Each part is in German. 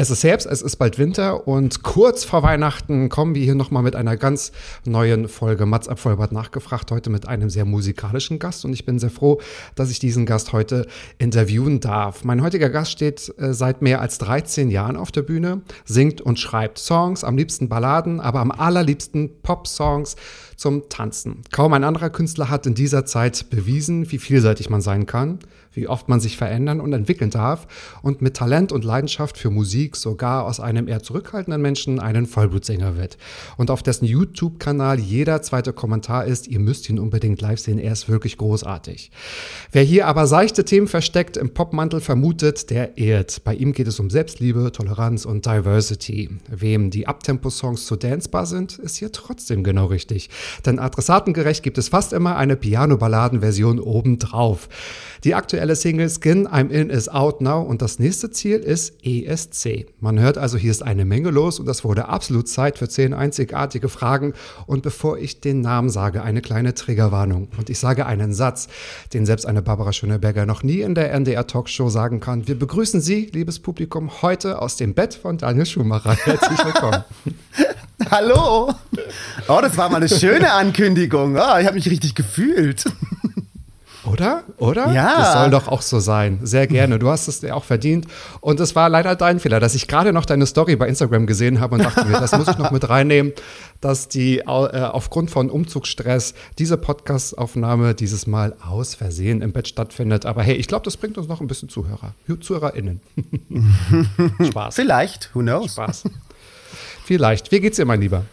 Es ist Herbst, es ist bald Winter und kurz vor Weihnachten kommen wir hier nochmal mit einer ganz neuen Folge Mats ab Vollbart nachgefragt, heute mit einem sehr musikalischen Gast und ich bin sehr froh, dass ich diesen Gast heute interviewen darf. Mein heutiger Gast steht äh, seit mehr als 13 Jahren auf der Bühne, singt und schreibt Songs, am liebsten Balladen, aber am allerliebsten Pop-Songs zum Tanzen. Kaum ein anderer Künstler hat in dieser Zeit bewiesen, wie vielseitig man sein kann, wie oft man sich verändern und entwickeln darf und mit Talent und Leidenschaft für Musik sogar aus einem eher zurückhaltenden Menschen einen Vollblutsänger wird. Und auf dessen YouTube-Kanal jeder zweite Kommentar ist, ihr müsst ihn unbedingt live sehen, er ist wirklich großartig. Wer hier aber seichte Themen versteckt im Popmantel vermutet, der irrt. Bei ihm geht es um Selbstliebe, Toleranz und Diversity. Wem die Abtempo-Songs zu dancebar sind, ist hier trotzdem genau richtig. Denn adressatengerecht gibt es fast immer eine Piano-Balladen-Version obendrauf. Die aktuelle Single Skin I'm In is out now und das nächste Ziel ist ESC. Man hört also, hier ist eine Menge los und das wurde absolut Zeit für zehn einzigartige Fragen. Und bevor ich den Namen sage, eine kleine Triggerwarnung. Und ich sage einen Satz, den selbst eine Barbara Schöneberger noch nie in der NDR Talkshow sagen kann. Wir begrüßen Sie, liebes Publikum, heute aus dem Bett von Daniel Schumacher. Herzlich willkommen. Hallo! Oh, das war mal eine schöne Ankündigung. Oh, ich habe mich richtig gefühlt. Oder? Oder? Ja. Das soll doch auch so sein. Sehr gerne. Du hast es dir auch verdient. Und es war leider dein Fehler, dass ich gerade noch deine Story bei Instagram gesehen habe und dachte mir, das muss ich noch mit reinnehmen, dass die äh, aufgrund von Umzugsstress diese Podcast-Aufnahme dieses Mal aus Versehen im Bett stattfindet. Aber hey, ich glaube, das bringt uns noch ein bisschen Zuhörer, ZuhörerInnen. Spaß. Vielleicht, who knows? Spaß. Vielleicht. Wie geht's dir, mein Lieber?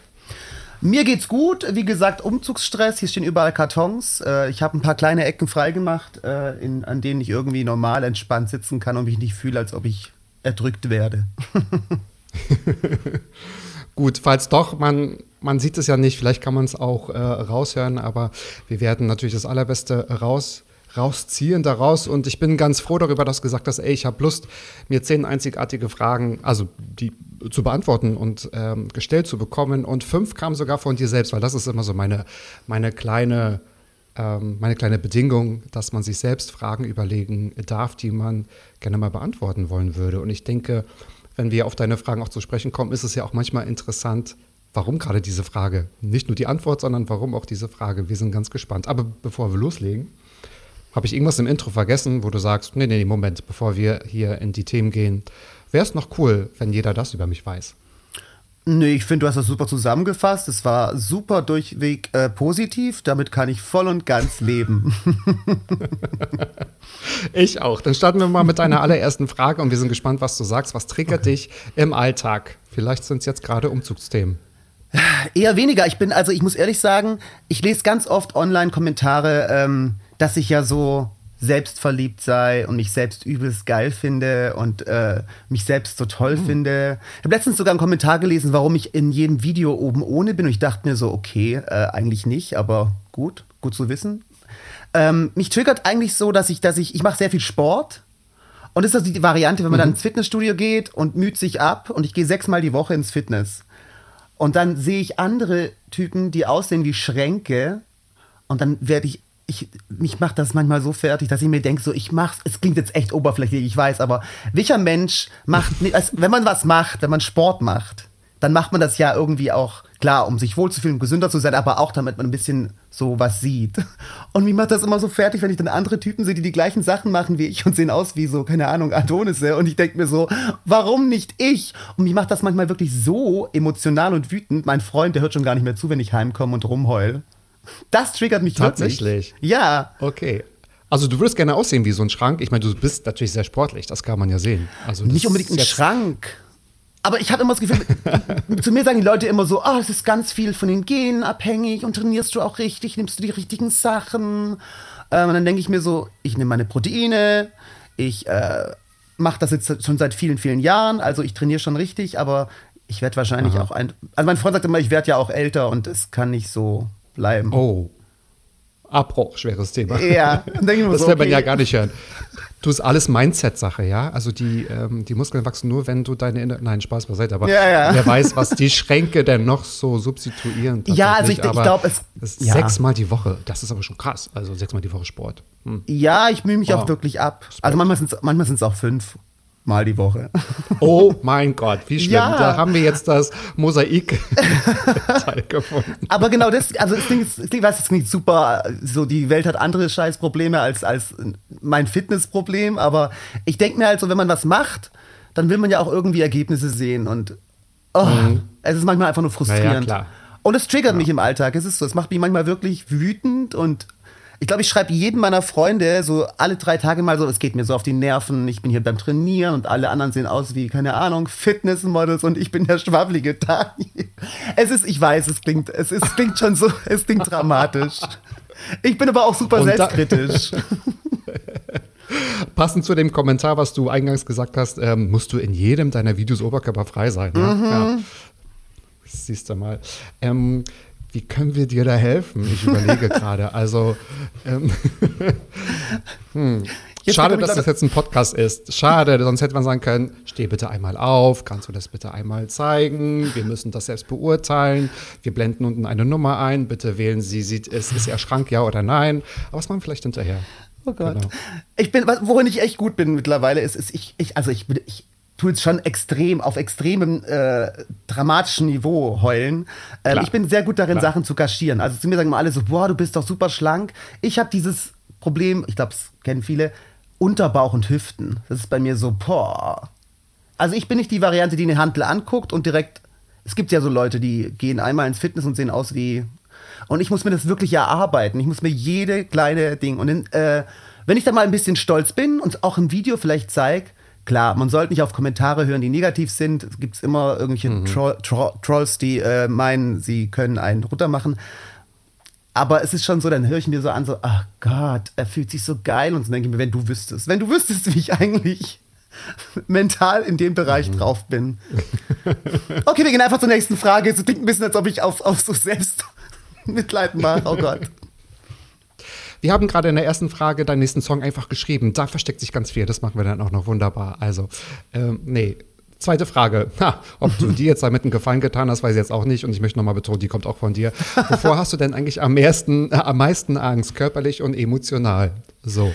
Mir geht's gut. Wie gesagt, Umzugsstress. Hier stehen überall Kartons. Äh, ich habe ein paar kleine Ecken freigemacht, äh, an denen ich irgendwie normal entspannt sitzen kann und mich nicht fühle, als ob ich erdrückt werde. Gut, falls doch, man, man sieht es ja nicht, vielleicht kann man es auch äh, raushören, aber wir werden natürlich das Allerbeste raus, rausziehen daraus. Und ich bin ganz froh darüber, dass du gesagt hast, ey, ich habe Lust, mir zehn einzigartige Fragen, also die zu beantworten und ähm, gestellt zu bekommen. Und fünf kamen sogar von dir selbst, weil das ist immer so meine, meine kleine ähm, meine kleine Bedingung, dass man sich selbst Fragen überlegen darf, die man gerne mal beantworten wollen würde. Und ich denke, wenn wir auf deine Fragen auch zu sprechen kommen, ist es ja auch manchmal interessant, warum gerade diese Frage. Nicht nur die Antwort, sondern warum auch diese Frage. Wir sind ganz gespannt. Aber bevor wir loslegen, habe ich irgendwas im Intro vergessen, wo du sagst, nee, nee, Moment, bevor wir hier in die Themen gehen, wäre es noch cool, wenn jeder das über mich weiß. Nee, ich finde, du hast das super zusammengefasst. Es war super durchweg äh, positiv. Damit kann ich voll und ganz leben. Ich auch. Dann starten wir mal mit deiner allerersten Frage und wir sind gespannt, was du sagst. Was triggert okay. dich im Alltag? Vielleicht sind es jetzt gerade Umzugsthemen. Eher weniger. Ich bin, also ich muss ehrlich sagen, ich lese ganz oft Online-Kommentare, ähm, dass ich ja so selbstverliebt sei und mich selbst übelst geil finde und äh, mich selbst so toll mhm. finde. Ich habe letztens sogar einen Kommentar gelesen, warum ich in jedem Video oben ohne bin und ich dachte mir so, okay, äh, eigentlich nicht, aber gut, gut zu wissen. Ähm, mich triggert eigentlich so, dass ich, dass ich, ich mache sehr viel Sport. Und das ist also die Variante, wenn man mhm. dann ins Fitnessstudio geht und müht sich ab und ich gehe sechsmal die Woche ins Fitness. Und dann sehe ich andere Typen, die aussehen wie Schränke und dann werde ich ich, mich macht das manchmal so fertig, dass ich mir denke, so, ich mach's, es klingt jetzt echt oberflächlich, ich weiß, aber welcher Mensch macht, also, wenn man was macht, wenn man Sport macht, dann macht man das ja irgendwie auch, klar, um sich wohlzufühlen, gesünder zu sein, aber auch damit man ein bisschen so was sieht. Und mich macht das immer so fertig, wenn ich dann andere Typen sehe, die die gleichen Sachen machen wie ich und sehen aus wie so, keine Ahnung, Adonisse. Und ich denke mir so, warum nicht ich? Und mich macht das manchmal wirklich so emotional und wütend. Mein Freund, der hört schon gar nicht mehr zu, wenn ich heimkomme und rumheul. Das triggert mich Tatsächlich. Wirklich. Ja. Okay. Also du würdest gerne aussehen wie so ein Schrank. Ich meine, du bist natürlich sehr sportlich, das kann man ja sehen. Also Nicht unbedingt ein Schrank. Aber ich habe immer das Gefühl, zu mir sagen die Leute immer so, oh, es ist ganz viel von den Genen abhängig und trainierst du auch richtig, nimmst du die richtigen Sachen. Ähm, und dann denke ich mir so, ich nehme meine Proteine, ich äh, mache das jetzt schon seit vielen, vielen Jahren, also ich trainiere schon richtig, aber ich werde wahrscheinlich auch ein. Also mein Freund sagt immer, ich werde ja auch älter und es kann nicht so bleiben. Oh. Abbruch, schweres Thema. Ja, Das so, will man okay. ja gar nicht hören. Du ist alles Mindset-Sache, ja. Also die, ähm, die Muskeln wachsen nur, wenn du deine Inner Nein, Spaß beiseite, aber Ja, ja. wer weiß, was die Schränke denn noch so substituieren. Ja, also ich- ich Aber glaub, es- ja. Sechsmal die Woche, das ist aber schon krass. Also sechsmal die Woche Sport. Hm. Ja, ich mühe mich Wow. auch wirklich ab. Also manchmal sind es manchmal sind's auch fünf Mal die Woche. Oh mein Gott, wie schlimm. Ja. Da haben wir jetzt das Mosaik-Teil gefunden. Aber genau das, also das klingt, das klingt, weiß, das klingt super, so die Welt hat andere Scheißprobleme als, als mein Fitnessproblem, aber ich denke mir halt so, wenn man was macht, dann will man ja auch irgendwie Ergebnisse sehen und oh, es ist manchmal einfach nur frustrierend. Mhm. Ja, ja, klar. Und es triggert mich im Alltag, es ist so, es macht mich manchmal wirklich wütend und ich glaube, ich schreibe jedem meiner Freunde so alle drei Tage mal so, es geht mir so auf die Nerven, ich bin hier beim Trainieren und alle anderen sehen aus wie, keine Ahnung, Fitnessmodels und ich bin der schwabbelige Daniel. Es ist, ich weiß, es klingt, es, ist, es klingt schon so, es klingt dramatisch. Ich bin aber auch super Und selbstkritisch. Passend zu dem Kommentar, was du eingangs gesagt hast, ähm, musst du in jedem deiner Videos oberkörperfrei sein. Ne? Mhm. Ja. Siehst du mal. Ähm, wie können wir dir da helfen? Ich überlege gerade. Also, ähm, hm. Schade, dass das jetzt ein Podcast ist. Schade, sonst hätte man sagen können, steh bitte einmal auf, kannst du das bitte einmal zeigen? Wir müssen das selbst beurteilen. Wir blenden unten eine Nummer ein. Bitte wählen Sie, sieht es, ist Ihr Schrank ja oder nein? Aber was machen wir vielleicht hinterher? Oh Gott. Genau. Ich bin, worin ich echt gut bin mittlerweile, ist, ist ich, ich, also ich, bin- ich jetzt schon extrem, auf extremem äh, dramatischen Niveau heulen. Ähm, ich bin sehr gut darin, Klar. Sachen zu kaschieren. Also zu mir sagen immer alle so, boah, du bist doch super schlank. Ich habe dieses Problem, ich glaube, es kennen viele, Unterbauch und Hüften. Das ist bei mir so, boah. Also ich bin nicht die Variante, die eine Hantel anguckt und direkt. Es gibt ja so Leute, die gehen einmal ins Fitness und sehen aus wie. Und ich muss mir das wirklich erarbeiten. Ich muss mir jede kleine Ding. Und in, äh, wenn ich da mal ein bisschen stolz bin und auch im Video vielleicht zeige, klar, man sollte nicht auf Kommentare hören, die negativ sind. Es gibt immer irgendwelche Troll, Troll, Trolls, die äh, meinen, sie können einen runtermachen. Aber es ist schon so, dann höre ich mir so an, so, ach Gott, er fühlt sich so geil. Und dann denke ich mir, wenn du wüsstest, wenn du wüsstest, wie ich eigentlich mental in dem Bereich drauf bin. Okay, wir gehen einfach zur nächsten Frage. Es klingt ein bisschen, als ob ich auf, auf so selbst Mitleid mache. Oh Gott. Wir haben gerade in der ersten Frage deinen nächsten Song einfach geschrieben. Da versteckt sich ganz viel. Das machen wir dann auch noch wunderbar. Also, ähm, nee. Zweite Frage. Ha, ob du dir jetzt damit einen Gefallen getan hast, weiß ich jetzt auch nicht. Und ich möchte nochmal betonen, die kommt auch von dir. Wovor hast du denn eigentlich am, meisten, äh, am meisten Angst, körperlich und emotional? So.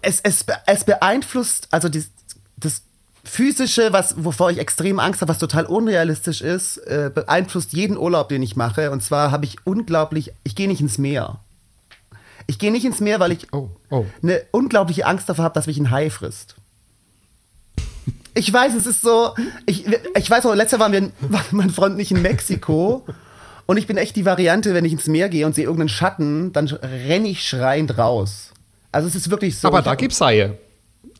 Es, es, es beeinflusst, also das, das Physische, was, wovor ich extrem Angst habe, was total unrealistisch ist, äh, beeinflusst jeden Urlaub, den ich mache. Und zwar habe ich unglaublich, ich gehe nicht ins Meer. Ich gehe nicht ins Meer, weil ich Oh, oh. eine unglaubliche Angst davor habe, dass mich ein Hai frisst. Ich weiß, es ist so. Ich, ich weiß auch, letztes Jahr waren wir, war mein Freund nicht in Mexiko. Und ich bin echt die Variante, wenn ich ins Meer gehe und sehe irgendeinen Schatten, dann renne ich schreiend raus. Also es ist wirklich so. Aber da gibt's Haie.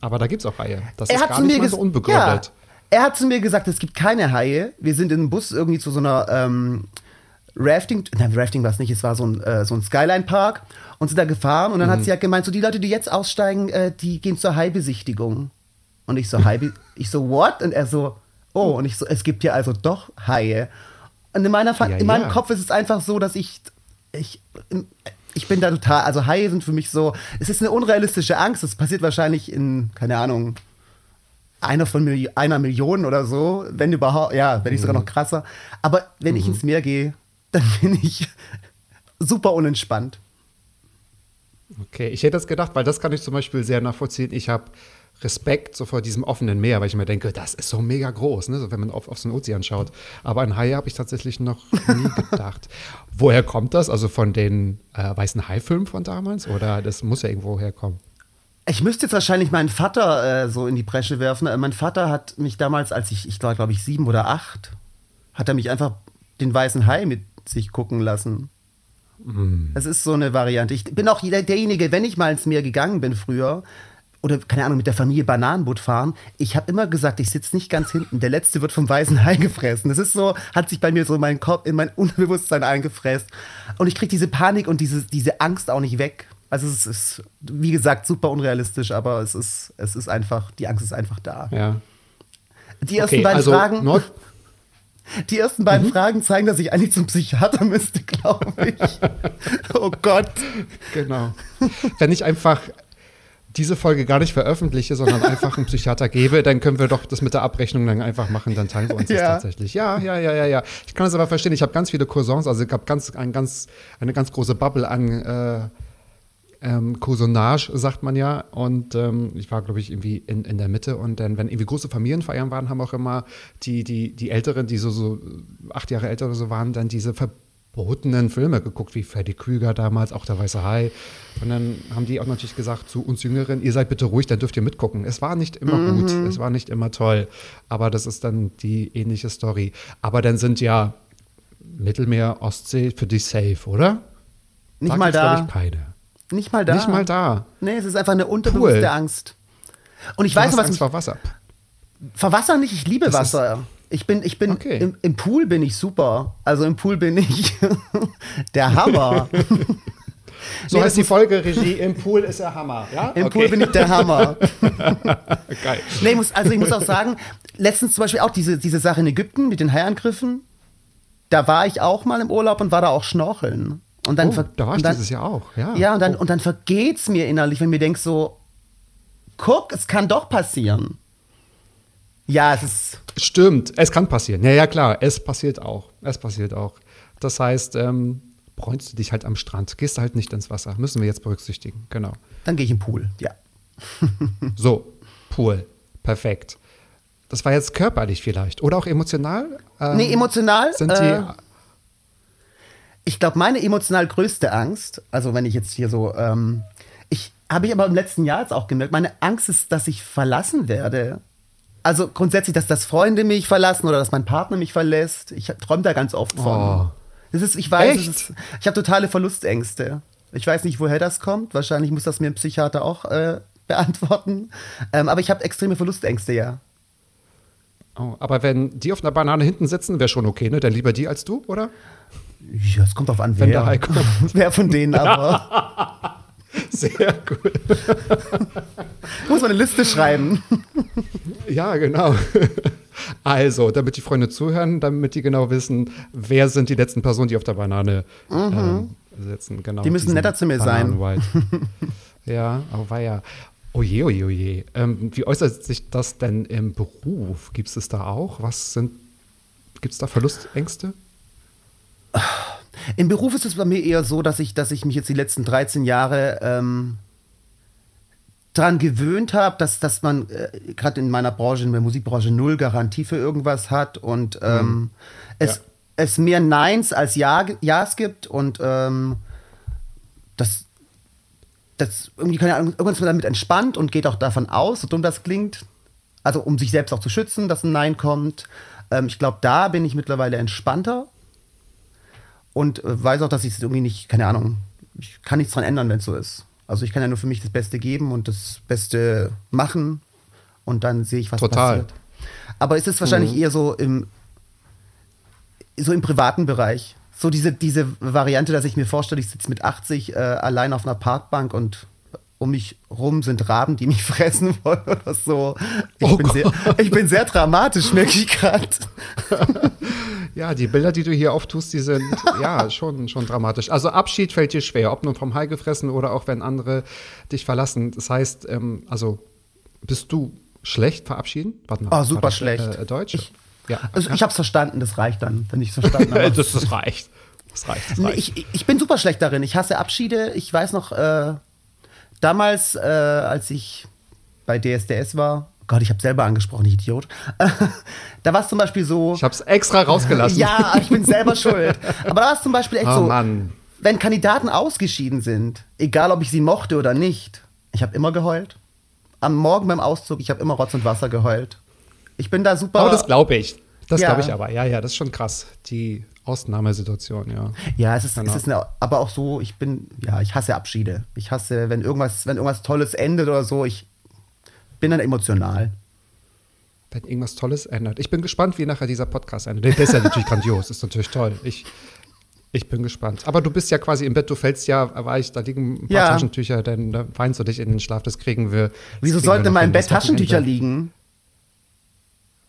Aber da gibt's auch Haie. Das er ist hat gar zu mir so unbegründet. Ja, er hat zu mir gesagt, es gibt keine Haie. Wir sind in einem Bus irgendwie zu so einer ähm, Rafting, nein, Rafting war es nicht, es war so ein, äh, so ein Skyline-Park und sind da gefahren und dann Mhm. hat sie halt gemeint, so die Leute, die jetzt aussteigen, äh, die gehen zur Haibesichtigung. Und ich so, Hai, ich so, what? Und er so, oh, und ich so, es gibt hier also doch Haie. Und in, meiner, Ja, in meinem ja. Kopf ist es einfach so, dass ich, ich, ich bin da total, also Haie sind für mich so, es ist eine unrealistische Angst, das passiert wahrscheinlich in, keine Ahnung, einer von Milli einer Million oder so, wenn überhaupt, ja, wenn nicht sogar noch krasser. Aber wenn ich ins Meer gehe, dann bin ich super unentspannt. Okay, ich hätte das gedacht, weil das kann ich zum Beispiel sehr nachvollziehen. Ich habe Respekt so vor diesem offenen Meer, weil ich mir denke, das ist so mega groß, ne? so, wenn man auf, auf so einen Ozean schaut. Aber an Haie habe ich tatsächlich noch nie gedacht. Woher kommt das? Also von den äh, weißen Hai-Filmen von damals? Oder das muss ja irgendwo herkommen? Ich müsste jetzt wahrscheinlich meinen Vater äh, so in die Bresche werfen. Äh, mein Vater hat mich damals, als ich, ich war glaube ich sieben oder acht, hat er mich einfach den weißen Hai mit sich gucken lassen. Das ist so eine Variante. Ich bin auch derjenige, wenn ich mal ins Meer gegangen bin früher, oder keine Ahnung, mit der Familie Bananenboot fahren, ich habe immer gesagt, ich sitze nicht ganz hinten. Der letzte wird vom weißen Hai gefressen. Das ist so, hat sich bei mir so in meinen Kopf, in mein Unterbewusstsein eingefressen. Und ich kriege diese Panik und diese, diese Angst auch nicht weg. Also es ist, wie gesagt, super unrealistisch, aber es ist, es ist einfach, die Angst ist einfach da. Ja. Die ersten Okay, beiden also Fragen. Nord Die ersten beiden Fragen zeigen, dass ich eigentlich zum Psychiater müsste, glaube ich. oh Gott. Genau. Wenn ich einfach diese Folge gar nicht veröffentliche, sondern einfach einen Psychiater gebe, dann können wir doch das mit der Abrechnung dann einfach machen, dann teilen wir uns das Ja. tatsächlich. Ja, ja, ja, ja, ja. Ich kann das aber verstehen. Ich habe ganz viele Cousins, also ich habe ganz, ein ganz, eine ganz große Bubble an äh, ähm, Cousonage, sagt man ja. Und ähm, ich war, glaube ich, irgendwie in, in der Mitte. Und dann, wenn irgendwie große Familienfeiern waren, haben auch immer die, die, die Älteren, die so, so acht Jahre älter oder so waren, dann diese verbotenen Filme geguckt, wie Freddy Krüger damals, auch der Weiße Hai. Und dann haben die auch natürlich gesagt zu uns Jüngeren, ihr seid bitte ruhig, dann dürft ihr mitgucken. Es war nicht immer gut, es war nicht immer toll. Aber das ist dann die ähnliche Story. Aber dann sind ja Mittelmeer, Ostsee für dich safe, oder? Nicht mal gibt's, glaub da. Ich, keine. Nicht mal da. Nicht mal da. Nee, es ist einfach eine unterbewusste. Angst. Und ich Du weiß was Angst mich, vor Wasser. vor Wasser nicht, ich liebe Das ist- Wasser. Ich bin, ich bin, Okay. im, im Pool bin ich super. Also im Pool bin ich der Hammer. So Nee, heißt die Folge Regie. Im Pool ist der Hammer. Ja? Im Okay. Pool bin ich der Hammer. Geil. Nee, ich muss, also ich muss auch sagen, letztens zum Beispiel auch diese, diese Sache in Ägypten mit den Haiangriffen. Da war ich auch mal im Urlaub und war da auch schnorcheln. Und dann, Oh, da war ich dieses Jahr auch. Ja, Ja, und dann, oh. und dann vergeht's mir innerlich, wenn mir denkst so, guck, es kann doch passieren. Ja, es ist, Stimmt, es kann passieren. Ja, ja, klar, es passiert auch. Es passiert auch. Das heißt, ähm, bräunst du dich halt am Strand, gehst halt nicht ins Wasser. Müssen wir jetzt berücksichtigen. Genau. dann gehe ich im Pool, ja. So, Pool. Perfekt. Das war jetzt körperlich vielleicht. Oder auch emotional? Ähm, Nee, emotional, Sind die. äh, Ich glaube, meine emotional größte Angst, also wenn ich jetzt hier so, ähm, ich habe ich aber im letzten Jahr jetzt auch gemerkt, meine Angst ist, dass ich verlassen werde. Also grundsätzlich, dass das Freunde mich verlassen oder dass mein Partner mich verlässt. Ich träume da ganz oft von. Oh. Das ist, ich weiß, ist, ich habe totale Verlustängste. Ich weiß nicht, woher das kommt. Wahrscheinlich muss das mir ein Psychiater auch äh, beantworten. Ähm, aber ich habe extreme Verlustängste, ja. oh, aber wenn die auf einer Banane hinten sitzen, wäre schon okay, ne? Dann lieber die als du, oder? Ja, es kommt auf an, Wenn wer. der Hai kommt. wer von denen aber. Sehr gut. muss man eine Liste schreiben. Ja, genau. Also, damit die Freunde zuhören, damit die genau wissen, wer sind die letzten Personen, die auf der Banane ähm, sitzen. Genau, Mhm. Die müssen netter zu mir sein. Ja, oh weia. Oje, oje, oje. Ähm, wie äußert sich das denn im Beruf? Gibt es da auch? Was sind, gibt es da Verlustängste? Im Beruf ist es bei mir eher so, dass ich, dass ich mich jetzt die letzten 13 Jahre ähm, daran gewöhnt habe, dass, dass man äh, gerade in meiner Branche, in der Musikbranche, null Garantie für irgendwas hat und ähm, es, Ja. es mehr Neins als ja, Ja's gibt und ähm, das, das irgendwie, keine Ahnung, irgendwann ist man damit entspannt und geht auch davon aus, so dumm das klingt, also um sich selbst auch zu schützen, dass ein Nein kommt. Ähm, ich glaube, da bin ich mittlerweile entspannter und äh, weiß auch, dass ich es irgendwie nicht, keine Ahnung, ich kann nichts dran ändern, wenn es so ist. Also ich kann ja nur für mich das Beste geben und das Beste machen und dann sehe ich, was Total. passiert. Aber es ist wahrscheinlich eher so im, so im privaten Bereich. So diese, diese Variante, dass ich mir vorstelle, ich sitze mit 80 äh, allein auf einer Parkbank und um mich rum sind Raben, die mich fressen wollen oder so. Ich, Oh bin, sehr, ich bin sehr dramatisch, merke ich gerade. Ja, die Bilder, die du hier auftust, die sind ja schon, schon dramatisch. Also Abschied fällt dir schwer, ob nun vom Hai gefressen oder auch wenn andere dich verlassen. Das heißt, ähm, also bist du schlecht verabschieden? Warte mal, Oh, super das, schlecht. Äh, Deutsch? Ich- ja. Also ich habe es verstanden, das reicht dann, wenn ich es verstanden habe. das, das reicht. Das reicht. Das reicht. ich, ich bin super schlecht darin. Ich hasse Abschiede. Ich weiß noch, äh, damals, äh, als ich bei DSDS war, Gott, ich habe selber angesprochen, ich Idiot. da war es zum Beispiel so. Ich habe es extra rausgelassen. Ja, ich bin selber schuld. Aber da war es zum Beispiel echt Oh, so, Mann. wenn Kandidaten ausgeschieden sind, egal ob ich sie mochte oder nicht, ich habe immer geheult. Am Morgen beim Auszug, ich habe immer Rotz und Wasser geheult. Ich bin da super. Aber das glaube ich. Das Ja. glaube ich aber. Ja, ja, das ist schon krass. Die Ausnahmesituation, ja. Ja, es ist, Genau. es ist eine, aber auch so, ich bin, ja, ich hasse Abschiede. Ich hasse, wenn irgendwas, wenn irgendwas Tolles endet oder so, ich bin dann emotional. Wenn irgendwas Tolles ändert. Ich bin gespannt, wie nachher dieser Podcast endet. Der ist ja natürlich grandios, ist natürlich toll. Ich, ich bin gespannt. Aber du bist ja quasi im Bett, du fällst ja weich, da liegen ein paar Ja. Taschentücher, denn da weinst du dich in den Schlaf, das kriegen wir. das Wieso kriegen sollten in meinem Bett. Taschentücher liegen?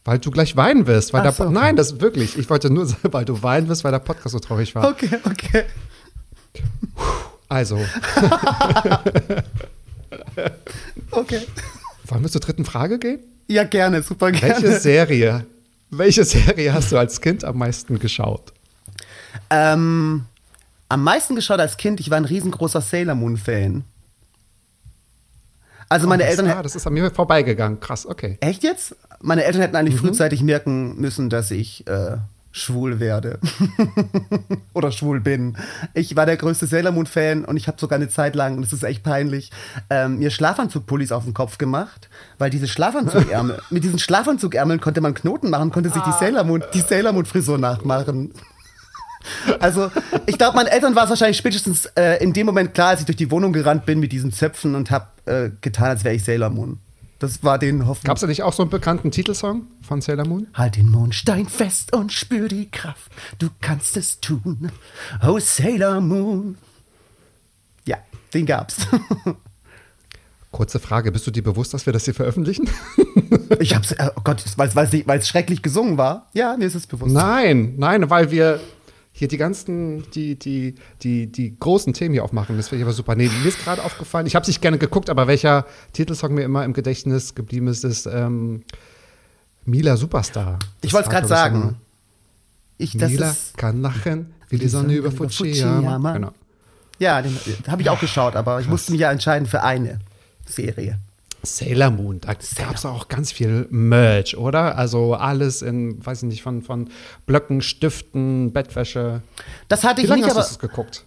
Weil du gleich weinen wirst. Weil Ach der, so. Nein, das wirklich. Ich wollte nur sagen, weil du weinen wirst, weil der Podcast so traurig war. Okay, okay. Also, Okay. wollen wir zur dritten Frage gehen? Ja, gerne, super gerne. Welche Serie, welche Serie hast du als Kind am meisten geschaut? Ähm, am meisten geschaut als Kind, ich war ein riesengroßer Sailor Moon-Fan. Also meine das, Eltern ah, das ist an mir vorbeigegangen. Krass, okay. Echt jetzt? Meine Eltern hätten eigentlich frühzeitig merken müssen, dass ich äh, schwul werde. Oder schwul bin. Ich war der größte Sailor Moon-Fan und ich habe sogar eine Zeit lang, und das ist echt peinlich, ähm, mir Schlafanzugpullis auf den Kopf gemacht, weil diese Schlafanzugärmel, mit diesen Schlafanzugärmeln konnte man Knoten machen, konnte sich die Sailor Moon, die Sailor Moon-Frisur nachmachen. Also, ich glaube, meinen Eltern war es wahrscheinlich spätestens äh, in dem Moment klar, als ich durch die Wohnung gerannt bin mit diesen Zöpfen und habe äh, getan, als wäre ich Sailor Moon. Das war den Hoffnung. Gab es da nicht auch so einen bekannten Titelsong von Sailor Moon? Halt den Mondstein fest und spür die Kraft. Du kannst es tun. Oh, Sailor Moon. Ja, den gab's. Kurze Frage, bist du dir bewusst, dass wir das hier veröffentlichen? Ich hab's, äh, oh Gott, weil es schrecklich gesungen war. Ja, mir ist es bewusst. Nein, nein, weil wir hier die ganzen, die, die, die, die großen Themen hier aufmachen. Das finde ich aber super. Nee, mir ist gerade aufgefallen, ich habe es nicht gerne geguckt, aber welcher Titelsong mir immer im Gedächtnis geblieben ist, ist ähm, Mila Superstar. ich Das wollte es gerade sagen. Ich, Mila kann lachen, wie die Sonne über über Fujiyama. Genau. ja, den habe ich auch geschaut, aber ich musste mich ja entscheiden für eine Serie. Sailor Moon, da gab es auch ganz viel Merch, oder? Also alles in, weiß ich nicht, von, von Blöcken, Stiften, Bettwäsche. Das hatte Wie ich lange nicht, hast du aber das geguckt?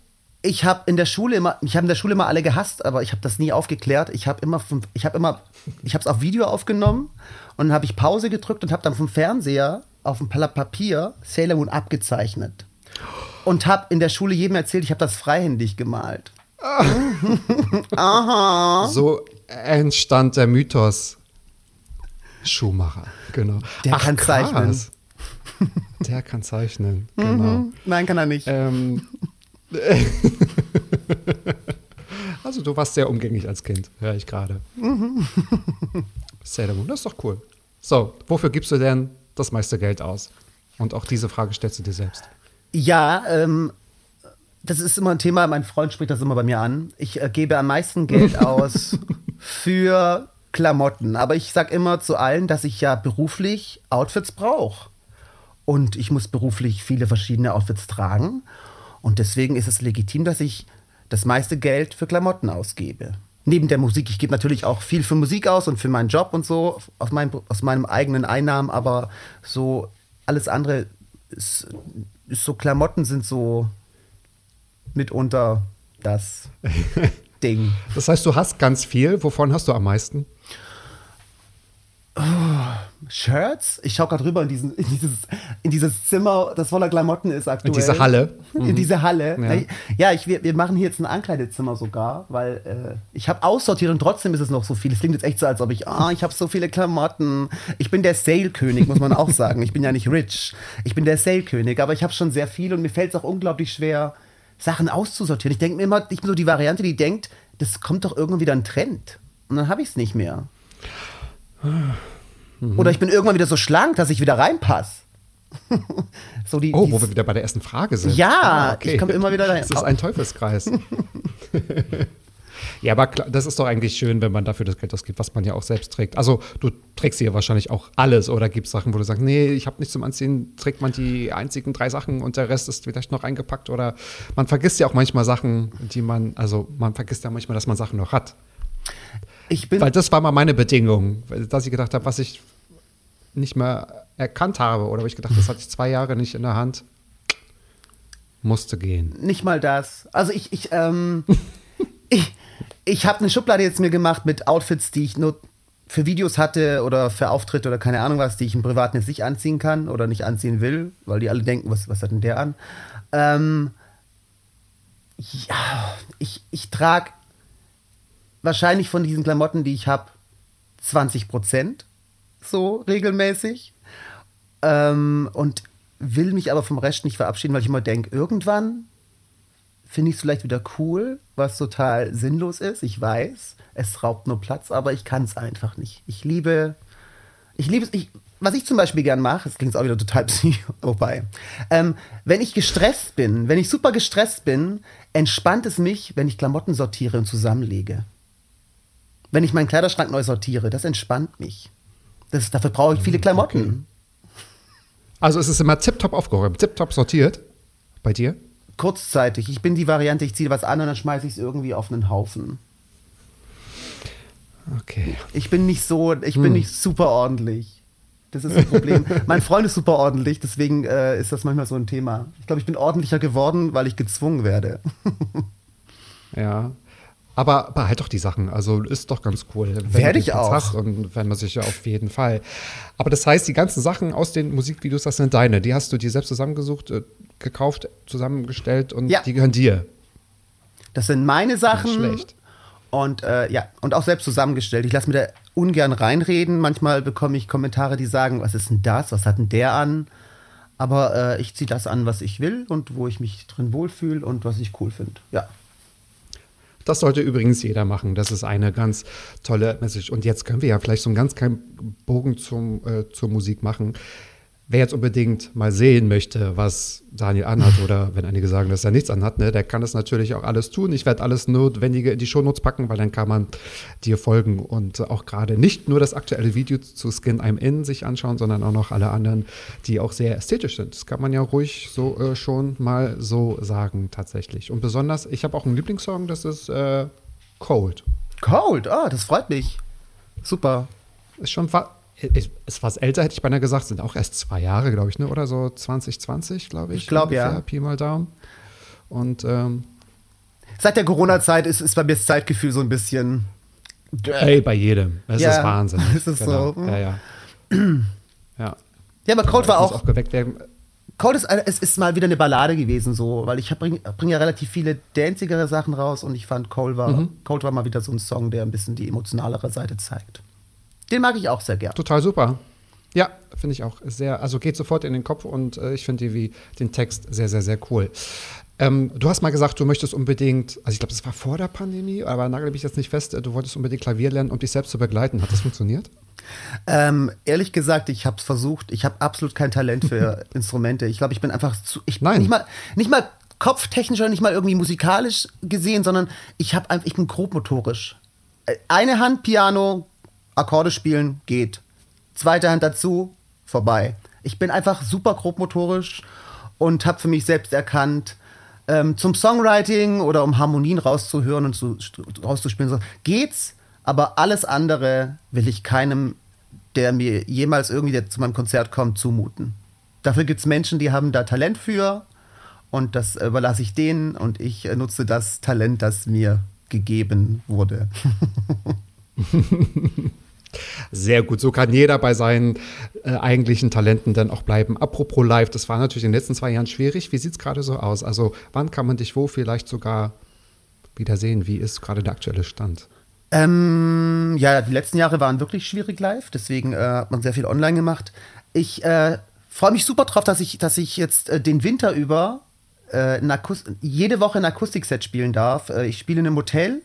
ich habe in der Schule immer, ich habe in der Schule immer alle gehasst, aber ich habe das nie aufgeklärt. Ich habe immer, ich habe immer, ich habe es auf Video aufgenommen und dann habe ich Pause gedrückt und habe dann vom Fernseher auf dem Blatt Papier Sailor Moon abgezeichnet und habe in der Schule jedem erzählt, ich habe das freihändig gemalt. So entstand der Mythos Schumacher, genau. Der kann zeichnen. Der kann zeichnen, genau. Nein, kann er nicht. Ähm, also du warst sehr umgänglich als Kind, höre ich gerade. Sailor Moon, das ist doch cool. So, wofür gibst du denn das meiste Geld aus? Und auch diese Frage stellst du dir selbst. Ja, ähm, das ist immer ein Thema, mein Freund spricht das immer bei mir an. Ich äh, gebe am meisten Geld aus für Klamotten. Aber ich sage immer zu allen, dass ich ja beruflich Outfits brauche. Und ich muss beruflich viele verschiedene Outfits tragen. Und deswegen ist es legitim, dass ich das meiste Geld für Klamotten ausgebe. Neben der Musik. Ich gebe natürlich auch viel für Musik aus und für meinen Job und so, aus meinem, aus meinem eigenen Einnahmen, aber so alles andere ist, ist so Klamotten sind so mitunter das Ding. Das heißt, du hast ganz viel. Wovon hast du am meisten? Shirts? Ich schaue gerade rüber in, diesen, in, dieses, in dieses Zimmer, das voller Klamotten ist aktuell. In diese Halle. In diese Halle. Ja. Ja, ich, wir, wir machen hier jetzt ein Ankleidezimmer sogar, weil äh, ich habe aussortiert und trotzdem ist es noch so viel. Es klingt jetzt echt so, als ob ich, ah, ich habe so viele Klamotten. Ich bin der Sale-König, muss man auch sagen. Ich bin ja nicht rich. Ich bin der Sale-König, aber ich habe schon sehr viel und mir fällt es auch unglaublich schwer, Sachen auszusortieren. Ich denke mir immer, ich bin so die Variante, die denkt, das kommt doch irgendwann wieder ein Trend. Und dann habe ich es nicht mehr. Oder ich bin irgendwann wieder so schlank, dass ich wieder reinpasse. so die, Oh, wo wir wieder bei der ersten Frage sind. Ja, ich komme immer wieder dahin. Das ist ein Teufelskreis. ja, aber klar, das ist doch eigentlich schön, wenn man dafür das Geld ausgibt, was man ja auch selbst trägt. Also du trägst ja wahrscheinlich auch alles oder gibt es Sachen, wo du sagst, nee, ich habe nichts zum Anziehen, trägt man die einzigen drei Sachen und der Rest ist vielleicht noch eingepackt oder man vergisst ja auch manchmal Sachen, die man, also man vergisst ja manchmal, dass man Sachen noch hat. ich bin Weil das war mal meine Bedingung, dass ich gedacht habe, was ich nicht mehr erkannt habe oder wo ich gedacht, das hatte ich zwei Jahre nicht in der Hand, musste gehen. nicht mal das. Also ich, ich, ähm, ich, ich habe eine Schublade jetzt mir gemacht mit Outfits, die ich nur für Videos hatte oder für Auftritte oder keine Ahnung was, die ich im Privaten jetzt nicht anziehen kann oder nicht anziehen will, weil die alle denken, was, was hat denn der an? Ähm, ja, ich, ich trage wahrscheinlich von diesen Klamotten, die ich habe, 20 Prozent so regelmäßig. Ähm, und will mich aber vom Rest nicht verabschieden, weil ich immer denke, irgendwann finde ich es vielleicht wieder cool, was total sinnlos ist. Ich weiß, es raubt nur Platz, aber ich kann es einfach nicht. Ich liebe, ich liebe es, ich, was ich zum Beispiel gern mache, das klingt auch wieder total psycho, wobei, ähm, wenn ich gestresst bin, wenn ich super gestresst bin, entspannt es mich, wenn ich Klamotten sortiere und zusammenlege. Wenn ich meinen Kleiderschrank neu sortiere, das entspannt mich. Das, dafür brauche ich viele Klamotten. Okay. Also es ist immer tiptop aufgeräumt, tiptop sortiert bei dir? Kurzzeitig. Ich bin die Variante, ich ziehe was an und dann schmeiße ich es irgendwie auf einen Haufen. Okay. Ich bin nicht so, ich bin hm. nicht super ordentlich. Das ist ein Problem. mein Freund ist super ordentlich, deswegen äh, ist das manchmal so ein Thema. Ich glaube, ich bin ordentlicher geworden, weil ich gezwungen werde. ja. Aber behalt doch die Sachen. Also ist doch ganz cool. Werde ich auch. Hast und wenn man sich ja auf jeden Fall. Aber das heißt, die ganzen Sachen aus den Musikvideos, das sind deine. Die hast du dir selbst zusammengesucht, äh, gekauft, zusammengestellt und ja. die gehören dir. Das sind meine Sachen. Nicht schlecht. Und äh, ja, und auch selbst zusammengestellt. Ich lasse mir da ungern reinreden. Manchmal bekomme ich Kommentare, die sagen, was ist denn das? Was hat denn der an? Aber äh, ich ziehe das an, was ich will und wo ich mich drin wohlfühle und was ich cool finde. Ja. Das sollte übrigens jeder machen. Das ist eine ganz tolle Message. Und jetzt können wir ja vielleicht so einen ganz kleinen Bogen zum, äh, zur Musik machen. Wer jetzt unbedingt mal sehen möchte, was Daniel anhat, oder wenn einige sagen, dass er nichts anhat, ne, der kann das natürlich auch alles tun. Ich werde alles Notwendige in die Shownotes packen, weil dann kann man dir folgen und auch gerade nicht nur das aktuelle Video zu Skin I'm In sich anschauen, sondern auch noch alle anderen, die auch sehr ästhetisch sind. Das kann man ja ruhig so äh, schon mal so sagen, tatsächlich. Und besonders, ich habe auch einen Lieblingssong, das ist äh, Cold. Cold, ah, das freut mich. Super. Ist schon ist, ist was älter, hätte ich beinahe gesagt, sind auch erst zwei Jahre, glaube ich, ne? oder so 2020, glaube ich. Ich glaube, ja. Pi mal Daumen. Und ähm, seit der Corona-Zeit ist, ist bei mir das Zeitgefühl so ein bisschen. Ey, bei jedem. Das ja, ist Wahnsinn. Das ist genau. so. Ja, ja. ja. Ja, aber Cold war auch. auch geweckt werden. Cold ist, es ist mal wieder eine Ballade gewesen, so, weil ich bringe bring ja relativ viele dancigere Sachen raus und ich fand Cold war, mhm. Cold war mal wieder so ein Song, der ein bisschen die emotionalere Seite zeigt. Den mag ich auch sehr gern. Total super. Ja, finde ich auch sehr, also geht sofort in den Kopf und äh, ich finde wie den Text sehr, sehr, sehr cool. Ähm, du hast mal gesagt, du möchtest unbedingt, also ich glaube, das war vor der Pandemie, aber nagel mich jetzt nicht fest, du wolltest unbedingt Klavier lernen, um dich selbst zu begleiten. Hat das funktioniert? Ähm, ehrlich gesagt, ich habe es versucht. Ich habe absolut kein Talent für Instrumente. Ich glaube, ich bin einfach zu. Ich, Nein. Nicht mal, nicht mal kopftechnisch oder nicht mal irgendwie musikalisch gesehen, sondern ich, hab, ich bin grobmotorisch. Äh, eine Hand Piano, Akkorde spielen geht. Zweite Hand dazu, vorbei. Ich bin einfach super grobmotorisch und habe für mich selbst erkannt, ähm, zum Songwriting oder um Harmonien rauszuhören und zu, rauszuspielen, so, geht's, aber alles andere will ich keinem, der mir jemals irgendwie zu meinem Konzert kommt, zumuten. Dafür gibt es Menschen, die haben da Talent für und das überlasse ich denen und ich nutze das Talent, das mir gegeben wurde. Sehr gut. So kann jeder bei seinen äh, eigentlichen Talenten dann auch bleiben. Apropos live, das war natürlich in den letzten zwei Jahren schwierig. Wie sieht es gerade so aus? Also, wann kann man dich wo vielleicht sogar wieder sehen? Wie ist gerade der aktuelle Stand? Ähm, ja, die letzten Jahre waren wirklich schwierig live, deswegen äh, hat man sehr viel online gemacht. Ich äh, freue mich super drauf, dass ich, dass ich jetzt äh, den Winter über äh, jede Woche ein Akustikset spielen darf. Äh, ich spiele in einem Hotel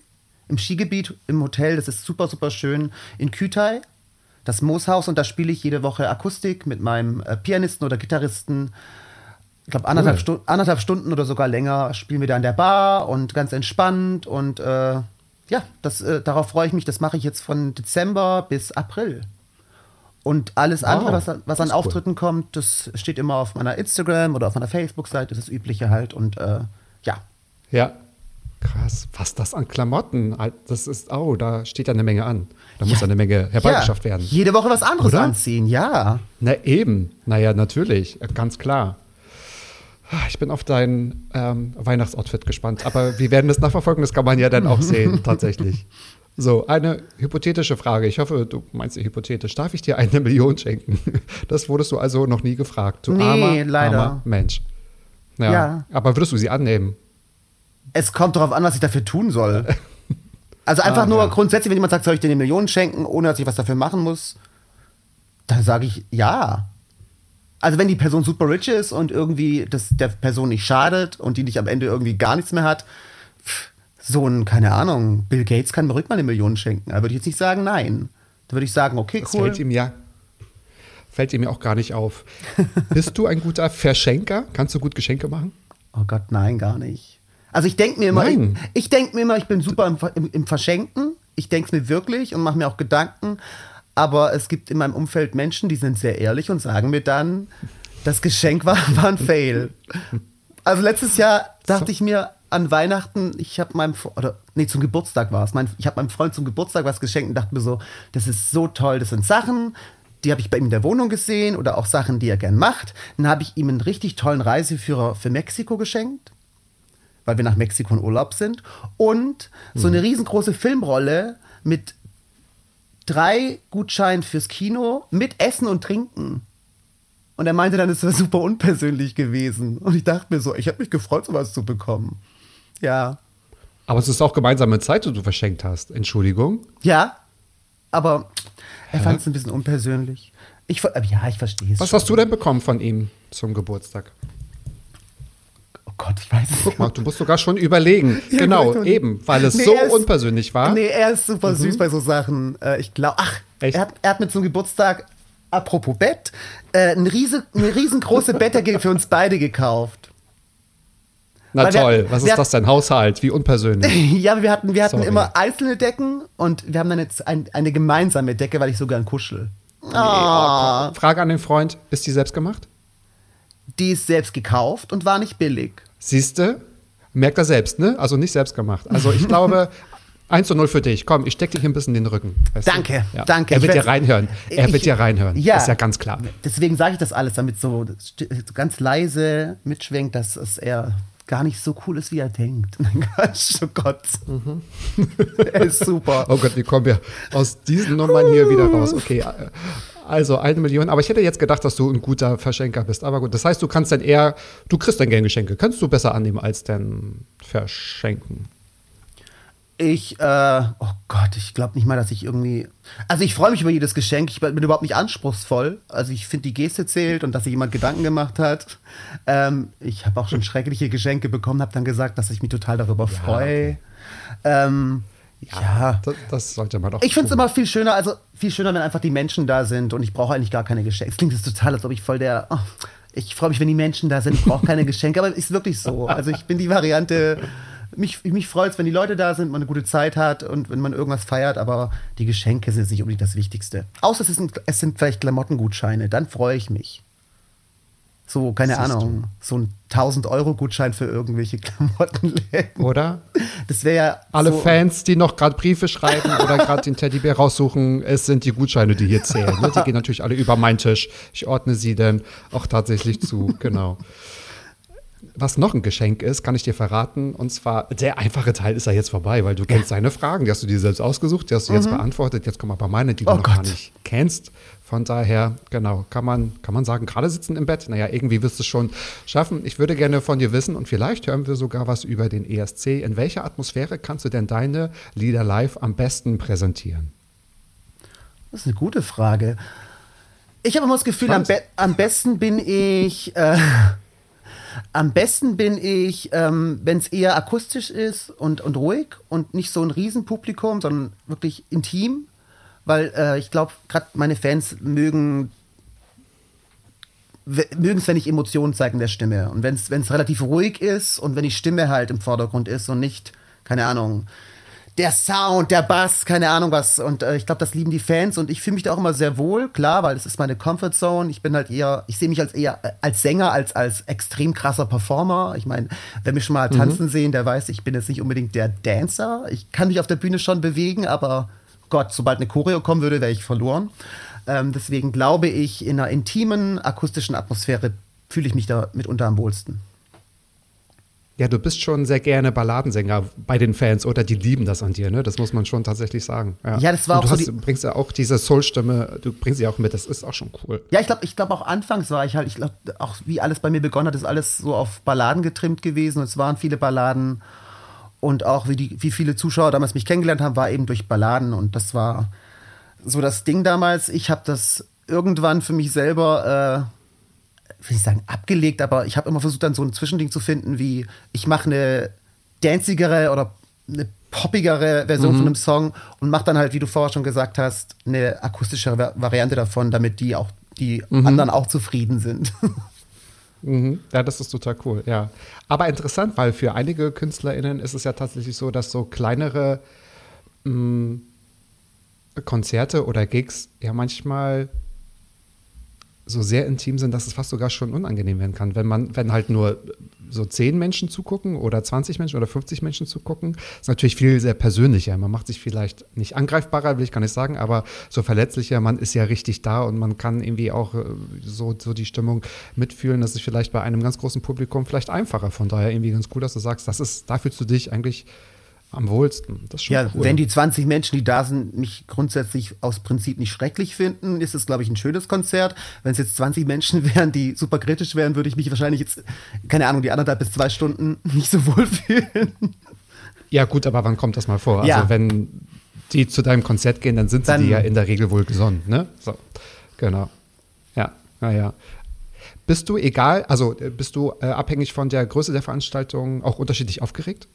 im Skigebiet im Hotel. Das ist super, super schön. In Kütai, das Mooshaus. Und da spiele ich jede Woche Akustik mit meinem äh, Pianisten oder Gitarristen. Ich glaube, anderthalb, cool. Stu anderthalb, Stunden oder sogar länger spielen wir da in der Bar und ganz entspannt. Und äh, ja, das, äh, darauf freue ich mich. Das mache ich jetzt von Dezember bis April. Und alles andere, was, was an Auftritten cool. kommt, das steht immer auf meiner Instagram oder auf meiner Facebook-Seite, das Übliche halt. Und äh, ja. Ja, Krass, was das an Klamotten? Das ist, oh, da steht ja eine Menge an. Da ja. muss eine Menge herbeigeschafft ja. werden. Jede Woche was anderes Oder? anziehen, ja. Na eben, naja, natürlich, ganz klar. Ich bin auf dein ähm, Weihnachtsoutfit gespannt. Aber wir werden das nachverfolgen, das kann man ja dann auch sehen, tatsächlich. So, eine hypothetische Frage. Ich hoffe, du meinst sie hypothetisch. Darf ich dir eine Million schenken? Das wurdest du also noch nie gefragt. Du Nee, armer, leider. armer Mensch. Ja. Ja. Aber würdest du sie annehmen? Es kommt darauf an, was ich dafür tun soll. Also einfach Ah, nur ja. grundsätzlich, wenn jemand sagt, soll ich dir eine Million schenken, ohne dass ich was dafür machen muss, dann sage ich ja. Also wenn die Person super rich ist und irgendwie das der Person nicht schadet und die nicht am Ende irgendwie gar nichts mehr hat, so ein, keine Ahnung, Bill Gates kann mir ruhig mal eine Million schenken. Da würde ich jetzt nicht sagen, nein. Da würde ich sagen, okay, Das cool. fällt ihm ja. Fällt ihm ja auch gar nicht auf. Bist du ein guter Verschenker? Kannst du gut Geschenke machen? Oh Gott, nein, gar nicht. Also ich denke mir immer, ich, Nein. ich denke mir immer, ich bin super im, im, im Verschenken. Ich denke es mir wirklich und mache mir auch Gedanken. Aber es gibt in meinem Umfeld Menschen, die sind sehr ehrlich und sagen mir dann, das Geschenk war, war ein Fail. Also letztes Jahr dachte ich mir an Weihnachten, ich habe meinem, oder nee, zum Geburtstag war es, mein, ich habe meinem Freund zum Geburtstag was geschenkt und dachte mir so, das ist so toll, das sind Sachen, die habe ich bei ihm in der Wohnung gesehen oder auch Sachen, die er gern macht. Dann habe ich ihm einen richtig tollen Reiseführer für Mexiko geschenkt, weil wir nach Mexiko in Urlaub sind und so eine riesengroße Filmrolle mit drei Gutscheinen fürs Kino mit Essen und Trinken. Und er meinte dann, es wäre super unpersönlich gewesen. Und ich dachte mir so, ich habe mich gefreut, sowas zu bekommen. Ja. Aber es ist auch gemeinsame Zeit, die du verschenkt hast. Entschuldigung. Ja, aber er fand es ein bisschen unpersönlich. Ich, ja, ich verstehe es. Was schon. hast du denn bekommen von ihm zum Geburtstag? Oh Gott, ich weiß es Guck mal, du musst sogar schon überlegen. Ja, genau, eben, weil es Nee, so ist- unpersönlich war. Nee, er ist super süß bei so Sachen. Äh, ich glaube, ach, Echt? er hat, er hat mir zum Geburtstag, apropos Bett, äh, eine, riese, eine riesengroße Bettdecke für uns beide gekauft. Na weil wir- toll, was wir- ist das denn? Haushalt, wie unpersönlich. Ja, wir hatten, wir hatten Sorry. immer einzelne Decken und wir haben dann jetzt ein, eine gemeinsame Decke, weil ich so gern kuschel. Ah, Frage an den Freund, ist die selbst gemacht? die ist selbst gekauft und war nicht billig. Siehste, merkt er selbst, ne? Also nicht selbst gemacht. Also ich glaube, 1 zu 0 für dich. Komm, ich steck dich ein bisschen in den Rücken. weißt du? Danke, Ja. danke. Er wird ja werd- reinhören. Er Ich- wird ja reinhören. Ja. Ist ja ganz klar. Deswegen sage ich das alles, damit so ganz leise mitschwingt, dass es er gar nicht so cool ist, wie er denkt. Mein Gott, oh Gott. er ist super. Oh Gott, wie kommen wir aus diesen Nummern hier wieder raus? Okay, äh, also eine Million. Aber ich hätte jetzt gedacht, dass du ein guter Verschenker bist. Aber gut, das heißt, du kannst dann eher, du kriegst dann gerne Geschenke. Kannst du besser annehmen als dann verschenken. Ich, äh, oh Gott, ich glaube nicht mal, dass ich irgendwie. Also ich freue mich über jedes Geschenk. Ich bin überhaupt nicht anspruchsvoll. Also ich finde, die Geste zählt und dass sich jemand Gedanken gemacht hat. Ähm, ich habe auch schon schreckliche Geschenke bekommen, habe dann gesagt, dass ich mich total darüber freue. Ähm, ja. Das, das sollte man auch Ich finde es immer viel schöner, also viel schöner, wenn einfach die Menschen da sind und ich brauche eigentlich gar keine Geschenke. Es klingt jetzt total, als ob ich voll der. Oh, ich freue mich, wenn die Menschen da sind, ich brauche keine Geschenke, aber es ist wirklich so. Also ich bin die Variante. Mich, mich freut es, wenn die Leute da sind, man eine gute Zeit hat und wenn man irgendwas feiert, aber die Geschenke sind nicht unbedingt das Wichtigste. Außer es, sind, es sind vielleicht Klamottengutscheine, dann freue ich mich. So, keine Siehst du. Ahnung, so ein 1000-Euro-Gutschein für irgendwelche Klamottenläden. Oder? Das wäre ja. Alle so, Fans, die noch gerade Briefe schreiben oder gerade den Teddybär raussuchen, es sind die Gutscheine, die hier zählen. Ne? Die gehen natürlich alle über meinen Tisch. Ich ordne sie dann auch tatsächlich zu, genau. Was noch ein Geschenk ist, kann ich dir verraten. Und zwar, der einfache Teil ist ja jetzt vorbei, weil du kennst seine Fragen, die hast du dir selbst ausgesucht, die hast du jetzt beantwortet. Jetzt kommen aber meine, die du Mhm. Oh noch gar Gott. nicht kennst. Von daher, genau, kann man, kann man sagen, gerade sitzen im Bett. Naja, irgendwie wirst du es schon schaffen. Ich würde gerne von dir wissen und vielleicht hören wir sogar was über den ESC. In welcher Atmosphäre kannst du denn deine Lieder live am besten präsentieren? Das ist eine gute Frage. Ich habe immer das Gefühl, am, be am besten bin ich. Äh, am besten bin ich, ähm, wenn es eher akustisch ist und, und ruhig und nicht so ein Riesenpublikum, sondern wirklich intim. Weil äh, ich glaube, gerade meine Fans mögen mögen es, wenn ich Emotionen zeige in der Stimme. Und wenn es relativ ruhig ist und wenn die Stimme halt im Vordergrund ist und nicht, keine Ahnung, der Sound, der Bass, keine Ahnung was. Und äh, ich glaube, das lieben die Fans und ich fühle mich da auch immer sehr wohl, klar, weil es ist meine Comfort Zone. Ich bin halt eher, ich sehe mich als eher äh, als Sänger, als als extrem krasser Performer. Ich meine, wer mich schon mal tanzen sehen, der weiß, ich bin jetzt nicht unbedingt der Dancer. Ich kann mich auf der Bühne schon bewegen, aber Gott, sobald eine Choreo kommen würde, wäre ich verloren. Ähm, deswegen glaube ich, in einer intimen, akustischen Atmosphäre fühle ich mich da mitunter am wohlsten. Ja, du bist schon sehr gerne Balladensänger bei den Fans oder die lieben das an dir, ne? Das muss man schon tatsächlich sagen. Ja, ja das war Und auch du so hast, die- bringst ja auch diese Soul-Stimme, du bringst sie auch mit, das ist auch schon cool. Ja, ich glaube, ich glaube auch anfangs war ich halt, ich glaube, auch wie alles bei mir begonnen hat, ist alles so auf Balladen getrimmt gewesen. Und es waren viele Balladen. Und auch wie, die, wie viele Zuschauer damals mich kennengelernt haben, war eben durch Balladen. Und das war so das Ding damals. Ich habe das irgendwann für mich selber, äh, will ich sagen, abgelegt, aber ich habe immer versucht, dann so ein Zwischending zu finden, wie ich mache eine dancigere oder eine poppigere Version von einem Song und mache dann halt, wie du vorher schon gesagt hast, eine akustischere Va- Variante davon, damit die auch die anderen auch zufrieden sind. Mhm. Ja, das ist total cool, ja. Aber interessant, weil für einige KünstlerInnen ist es ja tatsächlich so, dass so kleinere mh, Konzerte oder Gigs ja manchmal so sehr intim sind, dass es fast sogar schon unangenehm werden kann. Wenn man, wenn halt nur so zehn Menschen zugucken oder 20 Menschen oder 50 Menschen zugucken, ist natürlich viel sehr persönlicher. Man macht sich vielleicht nicht angreifbarer, will ich gar nicht sagen, aber so verletzlicher. Man ist ja richtig da und man kann irgendwie auch äh, so, so die Stimmung mitfühlen. Das ist vielleicht bei einem ganz großen Publikum vielleicht einfacher. Von daher irgendwie ganz cool, dass du sagst, das ist, da fühlst du dich eigentlich am wohlsten. Ja, cool. wenn die 20 Menschen, die da sind, mich grundsätzlich aus Prinzip nicht schrecklich finden, ist es, glaube ich, ein schönes Konzert. Wenn es jetzt 20 Menschen wären, die super kritisch wären, würde ich mich wahrscheinlich jetzt, keine Ahnung, die anderthalb bis zwei Stunden nicht so wohl fühlen. Ja, gut, aber wann kommt das mal vor? Ja. Also, wenn die zu deinem Konzert gehen, dann sind sie Dann- ja in der Regel wohl gesonnen, ne? So, genau. Ja, naja. Bist du egal, also äh, bist du äh, abhängig von der Größe der Veranstaltung auch unterschiedlich aufgeregt?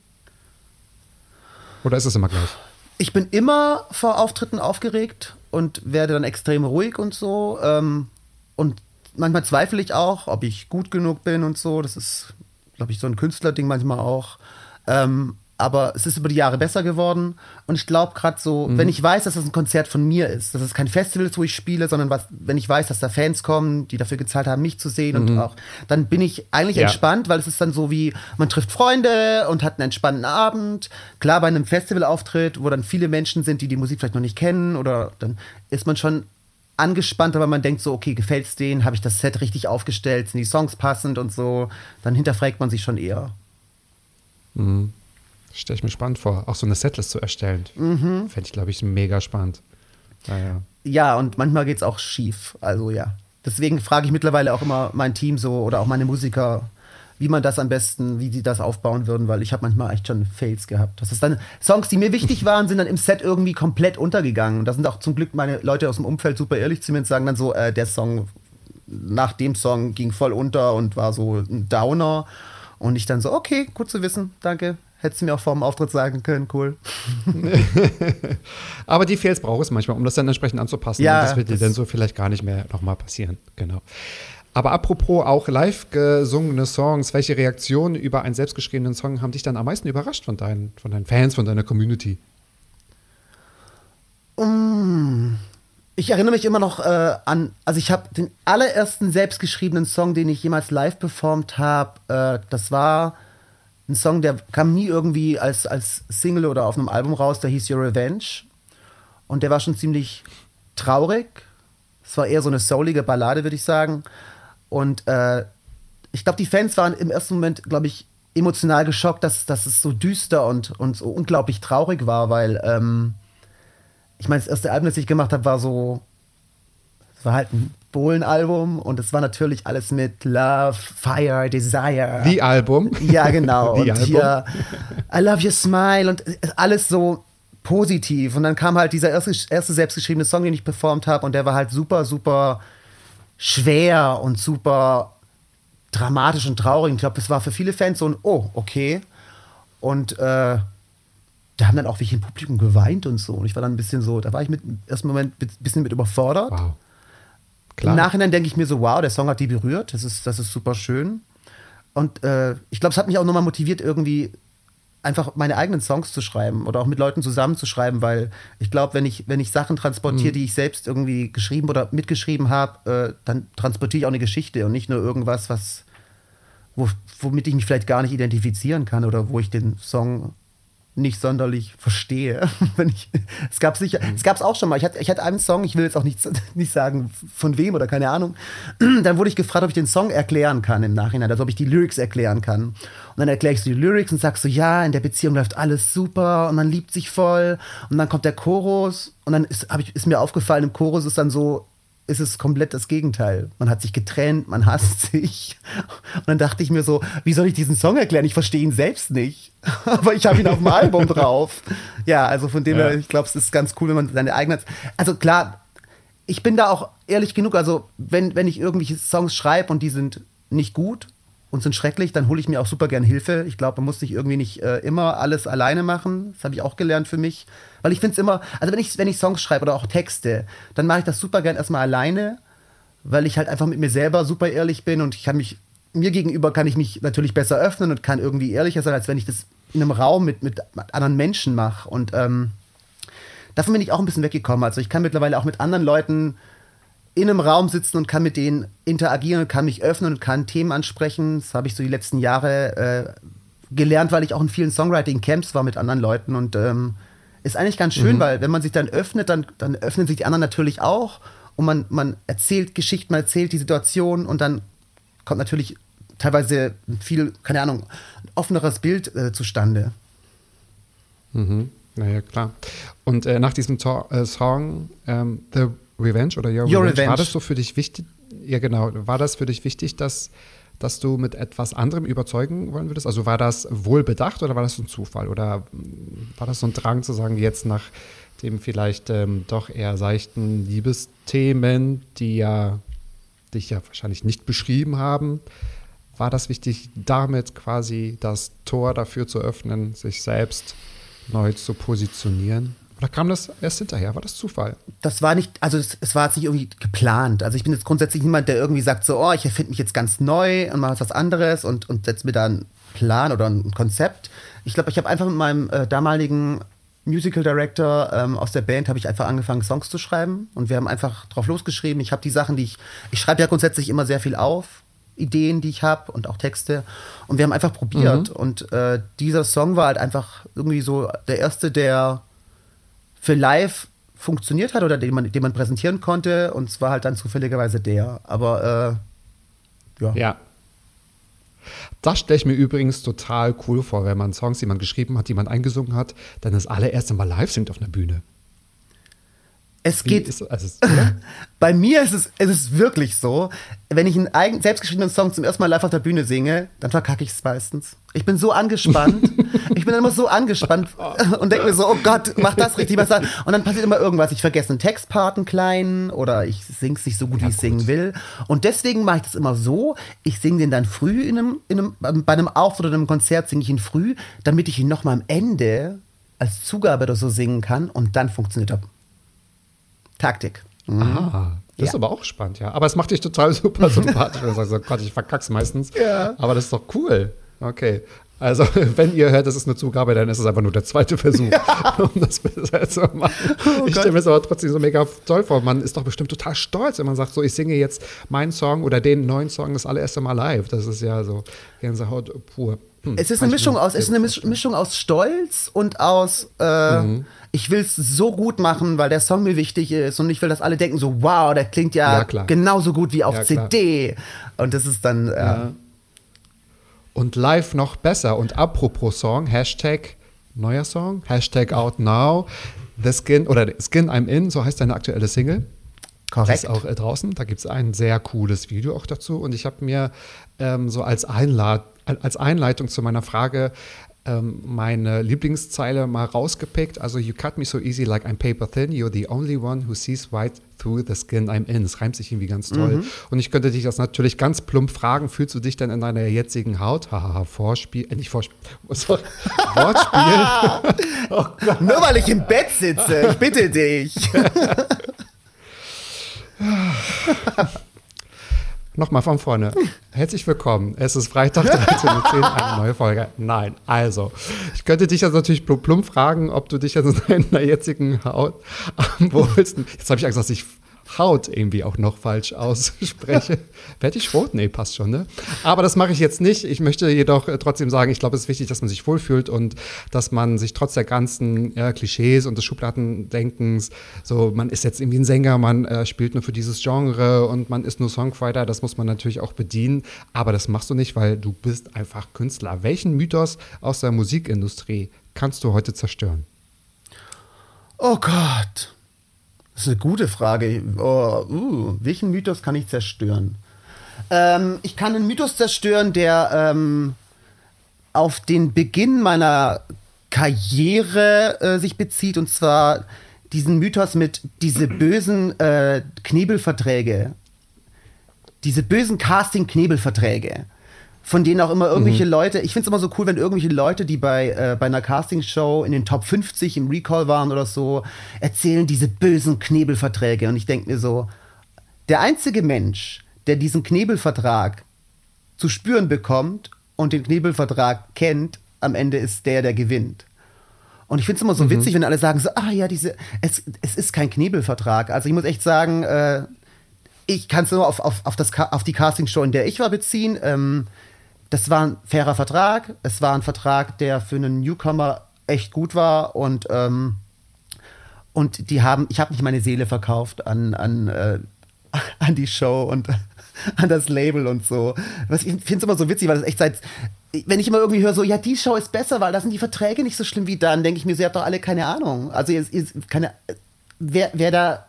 Oder ist es immer gleich? Ich bin immer vor Auftritten aufgeregt und werde dann extrem ruhig und so. Ähm, und manchmal zweifle ich auch, ob ich gut genug bin und so. Das ist, glaube ich, so ein Künstlerding manchmal auch. Ähm, aber es ist über die Jahre besser geworden. Und ich glaube gerade so, wenn ich weiß, dass das ein Konzert von mir ist, dass es kein Festival ist, wo ich spiele, sondern was, wenn ich weiß, dass da Fans kommen, die dafür gezahlt haben, mich zu sehen und auch, dann bin ich eigentlich Ja. entspannt, weil es ist dann so wie, man trifft Freunde und hat einen entspannten Abend. Klar, bei einem Festivalauftritt, wo dann viele Menschen sind, die die Musik vielleicht noch nicht kennen, oder dann ist man schon angespannter, weil man denkt so, okay, gefällt's denen, habe ich das Set richtig aufgestellt, sind die Songs passend und so, dann hinterfragt man sich schon eher. Stelle ich mir spannend vor, auch so eine Setlist zu erstellen. Mhm. Fände ich, glaube ich, mega spannend. Naja. Ja, und manchmal geht's auch schief. Also ja. Deswegen frage ich mittlerweile auch immer mein Team so oder auch meine Musiker, wie man das am besten, wie sie das aufbauen würden, weil ich habe manchmal echt schon Fails gehabt. Das ist dann Songs, die mir wichtig waren, sind dann im Set irgendwie komplett untergegangen. Und da sind auch zum Glück meine Leute aus dem Umfeld super ehrlich zu mir und sagen dann so, äh, der Song nach dem Song ging voll unter und war so ein Downer. Und ich dann so, okay, gut zu wissen, danke. Hättest du mir auch vor dem Auftritt sagen können, cool. Aber die Fails braucht es manchmal, um das dann entsprechend anzupassen. Ja, Und das wird dir dann so vielleicht gar nicht mehr nochmal passieren. Genau. Aber apropos auch live gesungene Songs, welche Reaktionen über einen selbstgeschriebenen Song haben dich dann am meisten überrascht von deinen, von deinen Fans, von deiner Community? Ich erinnere mich immer noch äh, an, also ich habe den allerersten selbstgeschriebenen Song, den ich jemals live performt habe, äh, das war ein Song, der kam nie irgendwie als, als Single oder auf einem Album raus, der hieß Your Revenge. Und der war schon ziemlich traurig. Es war eher so eine soulige Ballade, würde ich sagen. Und äh, ich glaube, die Fans waren im ersten Moment, glaube ich, emotional geschockt, dass, dass es so düster und, und so unglaublich traurig war, weil ähm, ich meine, das erste Album, das ich gemacht habe, war so, es war halt ein Bohlen-Album und es war natürlich alles mit Love, Fire, Desire. The Album. Ja, genau. The und Album. hier I love your smile und alles so positiv. Und dann kam halt dieser erste, erste selbstgeschriebene Song, den ich performt habe und der war halt super, super schwer und super dramatisch und traurig. Ich glaube, das war für viele Fans so ein Oh, okay. Und äh, da haben dann auch welche im Publikum geweint und so. Und ich war dann ein bisschen so, da war ich mit im ersten Moment ein bisschen mit überfordert. Wow. Im Klar. Nachhinein denke ich mir so, wow, der Song hat die berührt, das ist, das ist super schön. Und äh, ich glaube, es hat mich auch nochmal motiviert, irgendwie einfach meine eigenen Songs zu schreiben oder auch mit Leuten zusammenzuschreiben, weil ich glaube, wenn ich, wenn ich Sachen transportiere, die ich selbst irgendwie geschrieben oder mitgeschrieben habe, äh, dann transportiere ich auch eine Geschichte und nicht nur irgendwas, was, wo, womit ich mich vielleicht gar nicht identifizieren kann oder wo ich den Song nicht sonderlich verstehe. Wenn ich, es gab sicher, es gab es auch schon mal. Ich hatte, ich hatte einen Song, ich will jetzt auch nicht, nicht sagen von wem oder keine Ahnung. Dann wurde ich gefragt, ob ich den Song erklären kann im Nachhinein, also ob ich die Lyrics erklären kann. Und dann erkläre ich so die Lyrics und sag so, ja, in der Beziehung läuft alles super und man liebt sich voll. Und dann kommt der Chorus und dann ist, ich, ist mir aufgefallen, im Chorus ist dann so, ist es komplett das Gegenteil. Man hat sich getrennt, man hasst sich. Und dann dachte ich mir so, wie soll ich diesen Song erklären? Ich verstehe ihn selbst nicht. Aber ich habe ihn auf dem Album drauf. Ja, also von dem her, ich glaube, es ist ganz cool, wenn man seine eigene. Also klar, ich bin da auch ehrlich genug. Also, wenn, wenn ich irgendwelche Songs schreibe und die sind nicht gut und sind schrecklich, dann hole ich mir auch super gern Hilfe. Ich glaube, man muss sich irgendwie nicht äh, immer alles alleine machen. Das habe ich auch gelernt für mich. Weil ich finde es immer, also wenn ich, wenn ich Songs schreibe oder auch Texte, dann mache ich das super gern erstmal alleine, weil ich halt einfach mit mir selber super ehrlich bin und ich kann mich, mir gegenüber kann ich mich natürlich besser öffnen und kann irgendwie ehrlicher sein, als wenn ich das in einem Raum mit, mit anderen Menschen mache. Und ähm, davon bin ich auch ein bisschen weggekommen. Also ich kann mittlerweile auch mit anderen Leuten in einem Raum sitzen und kann mit denen interagieren und kann mich öffnen und kann Themen ansprechen. Das habe ich so die letzten Jahre äh, gelernt, weil ich auch in vielen Songwriting-Camps war mit anderen Leuten und ähm, ist eigentlich ganz schön, mhm. weil wenn man sich dann öffnet, dann, dann öffnen sich die anderen natürlich auch und man, man erzählt Geschichten, man erzählt die Situation und dann kommt natürlich teilweise viel, keine Ahnung, offeneres Bild äh, zustande. Mhm. Naja, klar. Und äh, nach diesem to äh, Song ähm, The Revenge oder Your, Your Revenge, Revenge, war das so für dich wichtig? Ja, genau. War das für dich wichtig, dass dass du mit etwas anderem überzeugen wollen würdest? Also war das wohlbedacht oder war das ein Zufall? Oder war das so ein Drang zu sagen, jetzt nach dem vielleicht ähm, doch eher seichten Liebesthemen, die ja dich ja wahrscheinlich nicht beschrieben haben, war das wichtig, damit quasi das Tor dafür zu öffnen, sich selbst neu zu positionieren? Oder kam das erst hinterher? War das Zufall? Das war nicht, also es, es, war jetzt nicht irgendwie geplant. Also ich bin jetzt grundsätzlich niemand, der irgendwie sagt so, oh, ich erfinde mich jetzt ganz neu und mache was anderes und, und setze mir da einen Plan oder ein Konzept. Ich glaube, ich habe einfach mit meinem äh, damaligen Musical Director ähm, aus der Band habe ich einfach angefangen, Songs zu schreiben und wir haben einfach drauf losgeschrieben. Ich habe die Sachen, die ich, ich schreibe ja grundsätzlich immer sehr viel auf, Ideen, die ich habe und auch Texte und wir haben einfach probiert mhm. und äh, dieser Song war halt einfach irgendwie so der erste, der für live funktioniert hat oder den man, den man präsentieren konnte. Und zwar halt dann zufälligerweise der. Aber äh, ja. Ja. Das stelle ich mir übrigens total cool vor, wenn man Songs, die man geschrieben hat, die man eingesungen hat, dann das allererste Mal live singt auf einer Bühne. Es geht. Ist, also, bei mir ist es, es ist wirklich so, wenn ich einen eigen, selbstgeschriebenen Song zum ersten Mal live auf der Bühne singe, dann verkacke ich es meistens. Ich bin so angespannt. ich bin immer so angespannt und denke mir so, oh Gott, mach das richtig. Was und dann passiert immer irgendwas. Ich vergesse einen Textpart, einen kleinen, oder ich singe es nicht so gut, ja, wie ich singen will. Und deswegen mache ich das immer so. Ich singe den dann früh in einem, in einem, bei einem Auftritt oder einem Konzert singe ich ihn früh, damit ich ihn nochmal am Ende als Zugabe oder so singen kann und dann funktioniert er. Taktik. Mhm. Ah, das ja. ist aber auch spannend, ja. Aber es macht dich total super sympathisch. wenn du sagst, oh Gott, ich verkack's meistens. Ja. Aber das ist doch cool. Okay. Also, wenn ihr hört, das ist eine Zugabe, dann ist es einfach nur der zweite Versuch, ja. um das besser zu machen. Oh ich stelle mir es aber trotzdem so mega toll vor. Man ist doch bestimmt total stolz, wenn man sagt, so, ich singe jetzt meinen Song oder den neuen Song das allererste Mal live. Das ist ja so Gänsehaut pur. Hm, es ist eine Mischung aus, es ist eine Mischung aus Stolz und aus, äh, mhm. Ich will es so gut machen, weil der Song mir wichtig ist und ich will, dass alle denken so, wow, der klingt ja, ja genauso gut wie auf ja, CD. Und das ist dann, ja. Und live noch besser. Und apropos Song, Hashtag neuer Song, Hashtag out now, The Skin oder Skin I'm In, so heißt deine aktuelle Single. Korrekt. Das ist auch äh, draußen. Da gibt es ein sehr cooles Video auch dazu. Und ich habe mir ähm, so als, Einlad als Einleitung zu meiner Frage ähm, meine Lieblingszeile mal rausgepickt. Also, you cut me so easy like I'm paper thin. You're the only one who sees right through the skin I'm in. Es reimt sich irgendwie ganz toll. Mhm. Und ich könnte dich das natürlich ganz plump fragen. Fühlst du dich denn in deiner jetzigen Haut? Hahaha, Vorspiel. Äh, nicht Vorspiel. Sorry. Wortspiel. oh Nur weil ich im Bett sitze. Ich bitte dich. Nochmal von vorne. Herzlich willkommen. Es ist Freitag 13.10 Uhr, eine neue Folge. Nein, also, ich könnte dich jetzt natürlich plump fragen, ob du dich jetzt in deiner jetzigen Haut wohlst. Jetzt habe ich Angst, dass ich Haut irgendwie auch noch falsch ausspreche. Werde ich rot? Nee, passt schon, ne? Aber das mache ich jetzt nicht. Ich möchte jedoch äh, trotzdem sagen, ich glaube, es ist wichtig, dass man sich wohlfühlt und dass man sich trotz der ganzen ja, Klischees und des Schubladendenkens, so, man ist jetzt irgendwie ein Sänger, man äh, spielt nur für dieses Genre und man ist nur Songwriter, das muss man natürlich auch bedienen. Aber das machst du nicht, weil du bist einfach Künstler. Welchen Mythos aus der Musikindustrie kannst du heute zerstören? Oh Gott. Das ist eine gute Frage. Oh, uh, welchen Mythos kann ich zerstören? Ähm, ich kann einen Mythos zerstören, der ähm, auf den Beginn meiner Karriere äh, sich bezieht, und zwar diesen Mythos mit diese bösen äh, Knebelverträge. Diese bösen Casting-Knebelverträge von denen auch immer irgendwelche mhm. Leute, ich finde es immer so cool, wenn irgendwelche Leute, die bei, äh, bei einer Castingshow in den Top 50 im Recall waren oder so, erzählen diese bösen Knebelverträge. Und ich denke mir so, der einzige Mensch, der diesen Knebelvertrag zu spüren bekommt und den Knebelvertrag kennt, am Ende ist der, der gewinnt. Und ich finde es immer so mhm. witzig, wenn alle sagen so, ah ja, diese, es, es ist kein Knebelvertrag. Also ich muss echt sagen, äh, ich kann es nur auf, auf, auf, das, auf die Castingshow, in der ich war, beziehen. Ähm, das war ein fairer Vertrag. Es war ein Vertrag, der für einen Newcomer echt gut war und ähm, und die haben, ich habe nicht meine Seele verkauft an an äh, an die Show und an das Label und so. Was ich finde es immer so witzig, weil das echt seit wenn ich immer irgendwie höre, so, ja, die Show ist besser, weil da sind die Verträge nicht so schlimm wie dann, denke ich mir, sie habt doch alle keine Ahnung. Also, ihr, ihr, keine, wer, wer da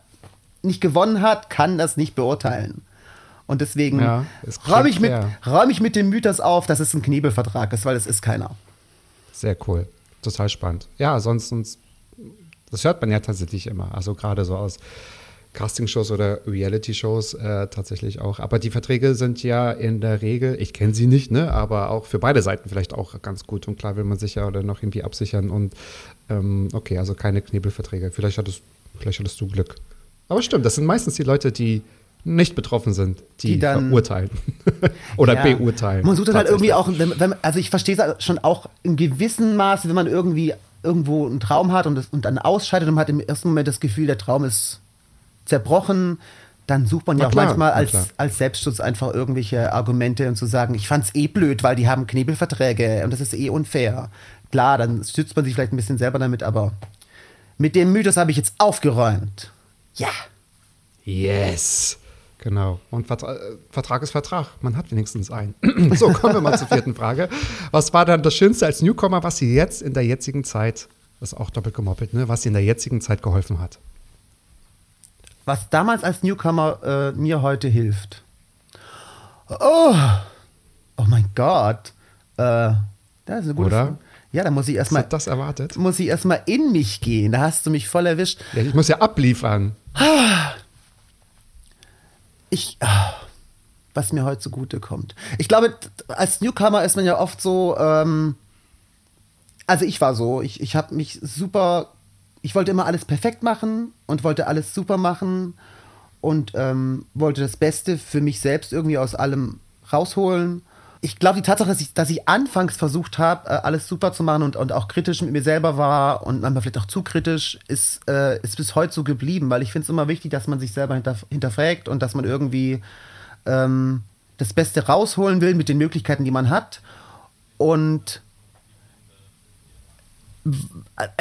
nicht gewonnen hat, kann das nicht beurteilen. Und deswegen ja, räume ich, mit, räum ich mit dem Mythos auf, dass es ein Knebelvertrag ist, weil es ist keiner. Sehr cool. Total spannend. Ja, sonst, sonst das hört man ja tatsächlich immer. Also gerade so aus Castingshows oder Reality-Shows äh, tatsächlich auch. Aber die Verträge sind ja in der Regel, ich kenne sie nicht, ne, aber auch für beide Seiten vielleicht auch ganz gut. Und klar will man sich ja oder noch irgendwie absichern. Und ähm, okay, also keine Knebelverträge. Vielleicht hattest, vielleicht hattest du Glück. Aber stimmt, das sind meistens die Leute, die nicht betroffen sind, die, die dann verurteilen oder ja, beurteilen. Man sucht das halt irgendwie auch, wenn, wenn, also ich verstehe es schon auch in gewissem Maße, wenn man irgendwie irgendwo einen Traum hat und, das, und dann ausscheidet und man hat im ersten Moment das Gefühl, der Traum ist zerbrochen, dann sucht man ja auch klar, manchmal als, als Selbstschutz einfach irgendwelche Argumente und zu sagen, ich fand's eh blöd, weil die haben Knebelverträge und das ist eh unfair. Klar, dann stützt man sich vielleicht ein bisschen selber damit, aber mit dem Mythos habe ich jetzt aufgeräumt. Ja. Yes. Genau. Und Vertra äh, Vertrag ist Vertrag. Man hat wenigstens einen. so, kommen wir mal zur vierten Frage. Was war dann das Schönste als Newcomer, was Sie jetzt in der jetzigen Zeit, das ist auch doppelt gemoppelt, ne, was Sie in der jetzigen Zeit geholfen hat? Was damals als Newcomer äh, mir heute hilft. Oh, oh mein Gott. Äh, das ist eine gute Oder? Frage. Ja, da muss ich erstmal. das erwartet? Muss ich erstmal in mich gehen. Da hast du mich voll erwischt. Ja, ich muss ja abliefern. Ich, ah, was mir heute zugute kommt. Ich glaube, als Newcomer ist man ja oft so, ähm, also ich war so, ich, ich habe mich super, ich wollte immer alles perfekt machen und wollte alles super machen und ähm, wollte das Beste für mich selbst irgendwie aus allem rausholen ich glaube, die Tatsache, dass ich, dass ich anfangs versucht habe, äh, alles super zu machen und, und auch kritisch mit mir selber war und manchmal vielleicht auch zu kritisch, ist, äh, ist bis heute so geblieben, weil ich finde es immer wichtig, dass man sich selber hinterf hinterfragt und dass man irgendwie ähm, das Beste rausholen will mit den Möglichkeiten, die man hat. Und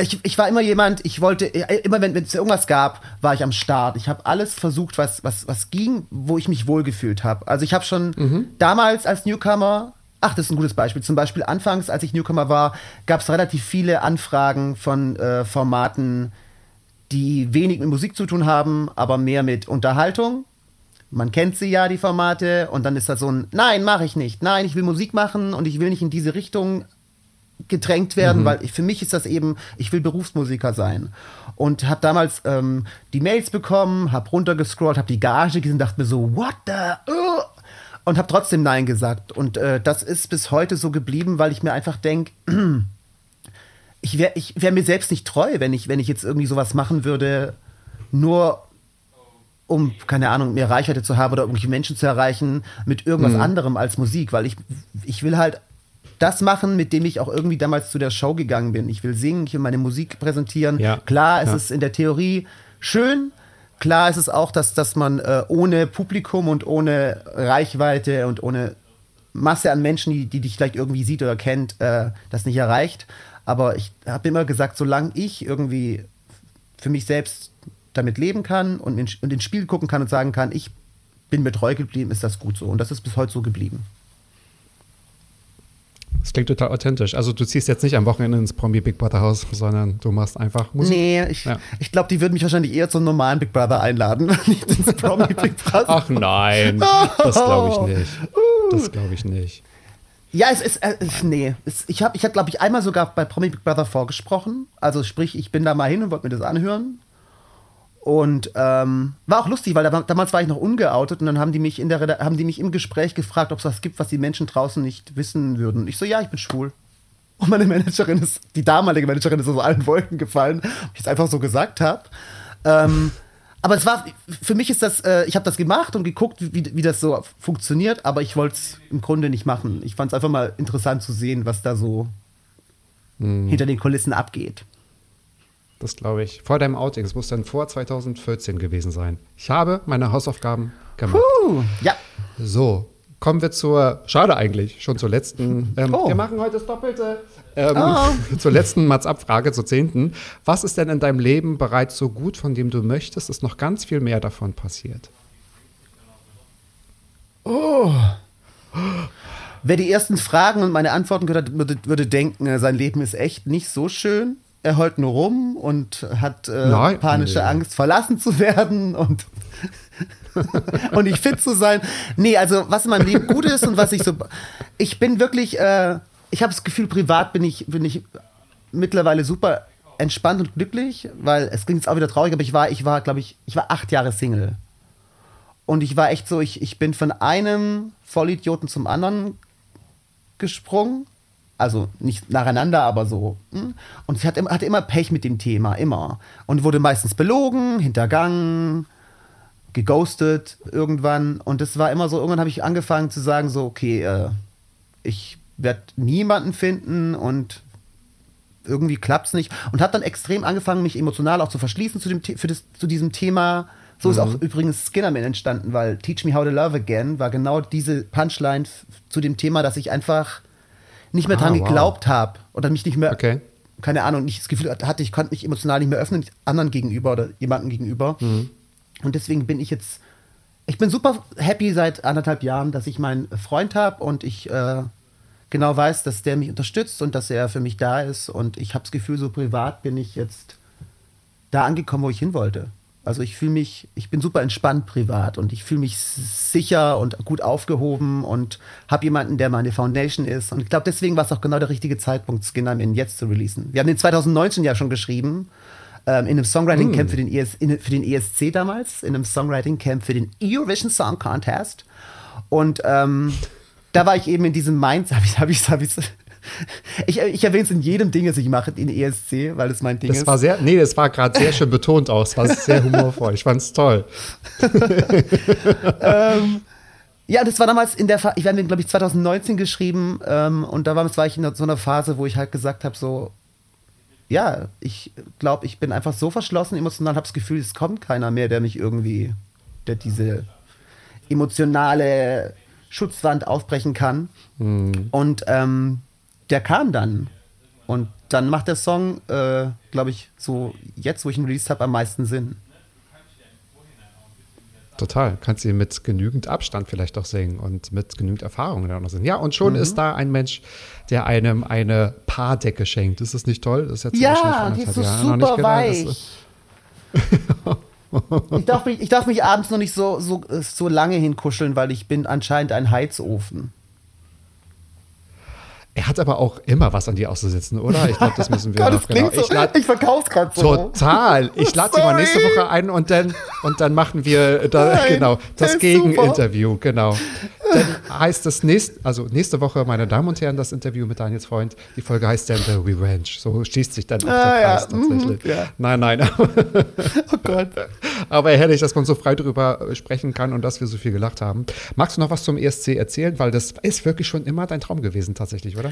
ich, ich war immer jemand, ich wollte, immer wenn es irgendwas gab, war ich am Start. Ich habe alles versucht, was, was, was ging, wo ich mich wohlgefühlt habe. Also ich habe schon mhm. damals als Newcomer, ach, das ist ein gutes Beispiel. Zum Beispiel anfangs, als ich Newcomer war, gab es relativ viele Anfragen von äh, Formaten, die wenig mit Musik zu tun haben, aber mehr mit Unterhaltung. Man kennt sie ja, die Formate, und dann ist das so ein, nein, mache ich nicht. Nein, ich will Musik machen und ich will nicht in diese Richtung gedrängt werden, mhm. weil ich, für mich ist das eben, ich will Berufsmusiker sein. Und habe damals ähm, die Mails bekommen, habe runtergescrollt, habe die Gage gesehen, dachte mir so, what the? Uh? Und habe trotzdem Nein gesagt. Und äh, das ist bis heute so geblieben, weil ich mir einfach denke, ich wäre ich wär mir selbst nicht treu, wenn ich, wenn ich jetzt irgendwie sowas machen würde, nur um, keine Ahnung, mehr Reichweite zu haben oder irgendwelche Menschen zu erreichen mit irgendwas mhm. anderem als Musik, weil ich, ich will halt das machen, mit dem ich auch irgendwie damals zu der Show gegangen bin. Ich will singen, ich will meine Musik präsentieren. Ja. Klar, es ja. ist in der Theorie schön, klar ist es auch, dass, dass man äh, ohne Publikum und ohne Reichweite und ohne Masse an Menschen, die, die dich vielleicht irgendwie sieht oder kennt, äh, das nicht erreicht. Aber ich habe immer gesagt, solange ich irgendwie für mich selbst damit leben kann und, in, und ins Spiel gucken kann und sagen kann, ich bin mir treu geblieben, ist das gut so. Und das ist bis heute so geblieben. Das klingt total authentisch. Also du ziehst jetzt nicht am Wochenende ins Promi Big Brother Haus, sondern du machst einfach Musik. Nee, ich, Ja. ich glaube, die würden mich wahrscheinlich eher zum normalen Big Brother einladen, nicht ins Promi Big Brother. Ach nein, das glaube ich nicht. Das glaube ich nicht. Ja, es ist, äh, nee. Es, ich habe, ich hab, glaube ich, einmal sogar bei Promi Big Brother vorgesprochen. Also sprich, ich bin da mal hin und wollte mir das anhören. Und ähm, war auch lustig, weil da, damals war ich noch ungeoutet und dann haben die mich in der haben die mich im Gespräch gefragt, ob es was gibt, was die Menschen draußen nicht wissen würden. Und ich so, ja, ich bin schwul. Und meine Managerin ist, die damalige Managerin ist aus allen Wolken gefallen, ob ich es einfach so gesagt habe. Ähm, aber es war, für mich ist das, äh, ich habe das gemacht und geguckt, wie, wie das so funktioniert, aber ich wollte es im Grunde nicht machen. Ich fand es einfach mal interessant zu sehen, was da so hinter den Kulissen abgeht. Das glaube ich. Vor deinem Outing, es muss dann vor 2014 gewesen sein. Ich habe meine Hausaufgaben gemacht. Uh, ja, So, kommen wir zur, schade eigentlich, schon zur letzten. Ähm, Oh. Wir machen heute das Doppelte. Ähm, Zur letzten Mats-Abfrage, zur zehnten. Was ist denn in deinem Leben bereits so gut, von dem du möchtest, dass noch ganz viel mehr davon passiert? wer die ersten Fragen und meine Antworten gehört hat, würde, würde denken, äh, sein Leben ist echt nicht so schön. Er heult nur rum und hat äh, Nein, panische nee. Angst, verlassen zu werden und, und nicht fit zu sein. Nee, also was in meinem Leben gut ist und was ich so. Ich bin wirklich, äh, ich habe das Gefühl, privat bin ich, bin ich mittlerweile super entspannt und glücklich, weil es klingt jetzt auch wieder traurig, aber ich war, ich war, glaube ich, ich war acht Jahre Single. Und ich war echt so, ich, ich bin von einem Vollidioten zum anderen gesprungen. Also nicht nacheinander, aber so. hm. Und ich hatte, immer- hatte immer Pech mit dem Thema, immer. Und wurde meistens belogen, hintergangen, geghostet irgendwann. Und das war immer so, irgendwann habe ich angefangen zu sagen, so, okay, äh, ich werde niemanden finden und irgendwie klappt's nicht. Und habe dann extrem angefangen, mich emotional auch zu verschließen zu, dem, für das, zu diesem Thema. So ist auch übrigens Skinnerman entstanden, weil Teach Me How to Love Again war genau diese Punchline zu dem Thema, dass ich einfach nicht mehr Ah, dran wow. geglaubt habe oder mich nicht mehr, Okay. keine Ahnung, nicht das Gefühl hatte, ich konnte mich emotional nicht mehr öffnen, anderen gegenüber oder jemandem gegenüber. Und deswegen bin ich jetzt, ich bin super happy seit anderthalb Jahren, dass ich meinen Freund habe und ich äh, genau weiß, dass der mich unterstützt und dass er für mich da ist. Und ich habe das Gefühl, so privat bin ich jetzt da angekommen, wo ich hin wollte. Also ich fühle mich, ich bin super entspannt privat und ich fühle mich sicher und gut aufgehoben und habe jemanden, der meine Foundation ist. Und ich glaube, deswegen war es auch genau der richtige Zeitpunkt, Skinnerman jetzt zu releasen. Wir haben den 2019 ja schon geschrieben, ähm, in einem Songwriting Camp für den, ES, in, für den ESC damals, in einem Songwriting Camp für den Eurovision Song Contest. Und ähm, da war ich eben in diesem Mindset, habe ich, hab ich, hab ich, ich, ich erwähne es in jedem Ding, das ich mache, in ESC, weil es mein Ding Das ist. war sehr, nee, das war gerade sehr schön betont aus. war sehr humorvoll. Ich fand's toll. Ja, das war damals in der Phase, ich habe den, glaube ich, 2019 geschrieben ähm, und damals war ich in so einer Phase, wo ich halt gesagt habe, so, ja, ich glaube, ich bin einfach so verschlossen emotional, habe das Gefühl, es kommt keiner mehr, der mich irgendwie, der diese emotionale Schutzwand aufbrechen kann. Und ähm, der kam dann. Und dann macht der Song, äh, glaube ich, so jetzt, wo ich ihn released habe, am meisten Sinn. Total. Kannst du mit genügend Abstand vielleicht auch singen und mit genügend Erfahrung dann auch noch singen. Ja, und schon Mhm. ist da ein Mensch, der einem eine Paardecke schenkt. Ist das nicht toll? Das ist jetzt Ja, die ist so Jahren super genau, weich. ich, darf mich, ich darf mich abends noch nicht so, so, so lange hinkuscheln, weil ich bin anscheinend ein Heizofen. Er hat aber auch immer was an dir auszusetzen, oder? Ich glaube, das müssen wir noch das genau. so. Ich lad, Ich verkauf's gerade so. Total. Ich lade sie mal nächste Woche ein und dann, und dann machen wir da, Nein, genau das Gegeninterview. Genau. Dann heißt es nächst, also nächste Woche, meine Damen und Herren, das Interview mit Daniels Freund. Die Folge heißt dann The Revenge. So schließt sich dann auch Ah, der ja. Kreis tatsächlich. Mhm, ja. Nein, nein. Oh Gott. Aber herrlich, dass man so frei drüber äh, sprechen kann und dass wir so viel gelacht haben. Magst du noch was zum ESC erzählen? Weil das ist wirklich schon immer dein Traum gewesen, tatsächlich, oder?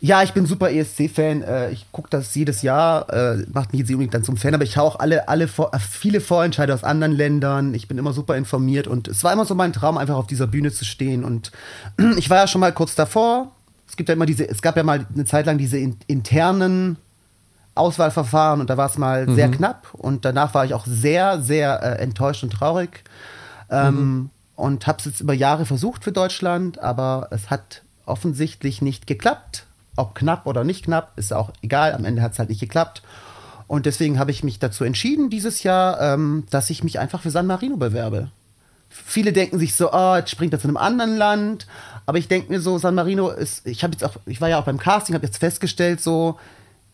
Ja, ich bin super ESC-Fan. Äh, ich gucke das jedes Jahr. Äh, macht mich jetzt nicht unbedingt dann zum Fan, aber ich schaue auch alle, alle vor, äh, viele Vorentscheide aus anderen Ländern. Ich bin immer super informiert und es war immer so mein Traum, einfach auf dieser Bühne zu stehen. Und ich war ja schon mal kurz davor. Es gibt ja immer diese, es gab ja mal eine Zeit lang diese in, internen Auswahlverfahren und da war es mal sehr knapp und danach war ich auch sehr, sehr äh, enttäuscht und traurig. Ähm, Und habe es jetzt über Jahre versucht für Deutschland, aber es hat offensichtlich nicht geklappt. Ob knapp oder nicht knapp, ist auch egal. Am Ende hat es halt nicht geklappt. Und deswegen habe ich mich dazu entschieden, dieses Jahr, ähm, dass ich mich einfach für San Marino bewerbe. Viele denken sich so, oh, jetzt springt er zu einem anderen Land. Aber ich denke mir so, San Marino ist, ich habe jetzt auch, ich war ja auch beim Casting, habe jetzt festgestellt, so,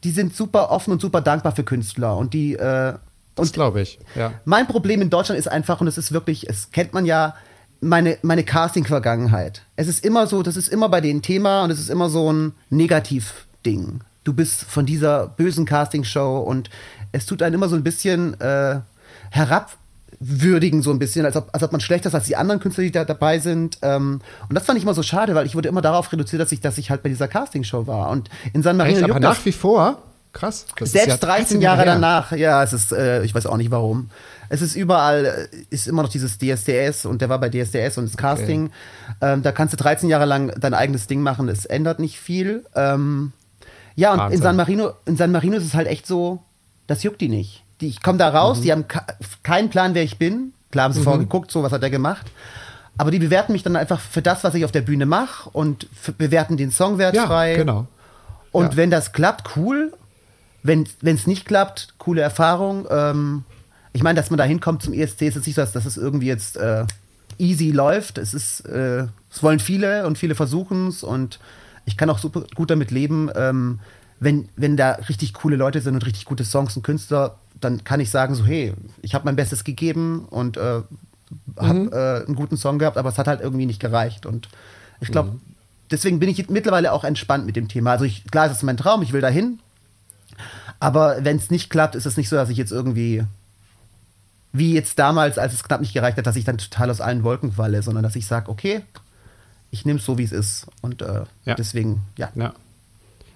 die sind super offen und super dankbar für Künstler. Und die, äh, Das glaube ich, ja. mein Problem in Deutschland ist einfach, und es ist wirklich, es kennt man ja, meine, meine Casting-Vergangenheit. Es ist immer so, das ist immer bei denen Thema und es ist immer so ein Negativ-Ding. Du bist von dieser bösen Casting-Show und es tut einen immer so ein bisschen äh, herabwürdigen, so ein bisschen, als ob, als ob man schlechter ist als die anderen Künstler, die da dabei sind. Ähm, und das fand ich immer so schade, weil ich wurde immer darauf reduziert, dass ich, dass ich halt bei dieser Casting-Show war. Und in San Marino Echt, aber nach wie vor, krass. selbst ja 13 Jahre her. danach, ja, es ist, äh, ich weiß auch nicht warum. Es ist überall, äh, ist immer noch dieses DSDS und der war bei DSDS und das Casting. Ähm, da kannst du 13 Jahre lang dein eigenes Ding machen, es ändert nicht viel. Ähm, ja, und in. San Marino, in San Marino ist es halt echt so, das juckt die nicht. Die, ich komme da raus, Mhm. die haben keinen Plan, wer ich bin. Klar haben sie vorher geguckt, so, was hat er gemacht. Aber die bewerten mich dann einfach für das, was ich auf der Bühne mache und bewerten den Song Ja, wertfrei. genau. Und Ja. wenn das klappt, cool. Wenn es nicht klappt, coole Erfahrung. Ähm, ich meine, dass man da hinkommt zum ESC, ist jetzt nicht so, dass, dass es irgendwie jetzt äh, easy läuft. Es ist, äh, es wollen viele und viele versuchen es und ich kann auch super gut damit leben, ähm, wenn, wenn da richtig coole Leute sind und richtig gute Songs und Künstler, dann kann ich sagen so, hey, ich habe mein Bestes gegeben und äh, habe äh, einen guten Song gehabt, aber es hat halt irgendwie nicht gereicht und ich glaube, deswegen bin ich mittlerweile auch entspannt mit dem Thema. Also ich, klar, es ist mein Traum, ich will dahin, aber wenn es nicht klappt, ist es nicht so, dass ich jetzt irgendwie wie jetzt damals, als es knapp nicht gereicht hat, dass ich dann total aus allen Wolken falle, sondern dass ich sage, okay, ich nehme es so, wie es ist. Und äh, Ja. deswegen, ja, Ja.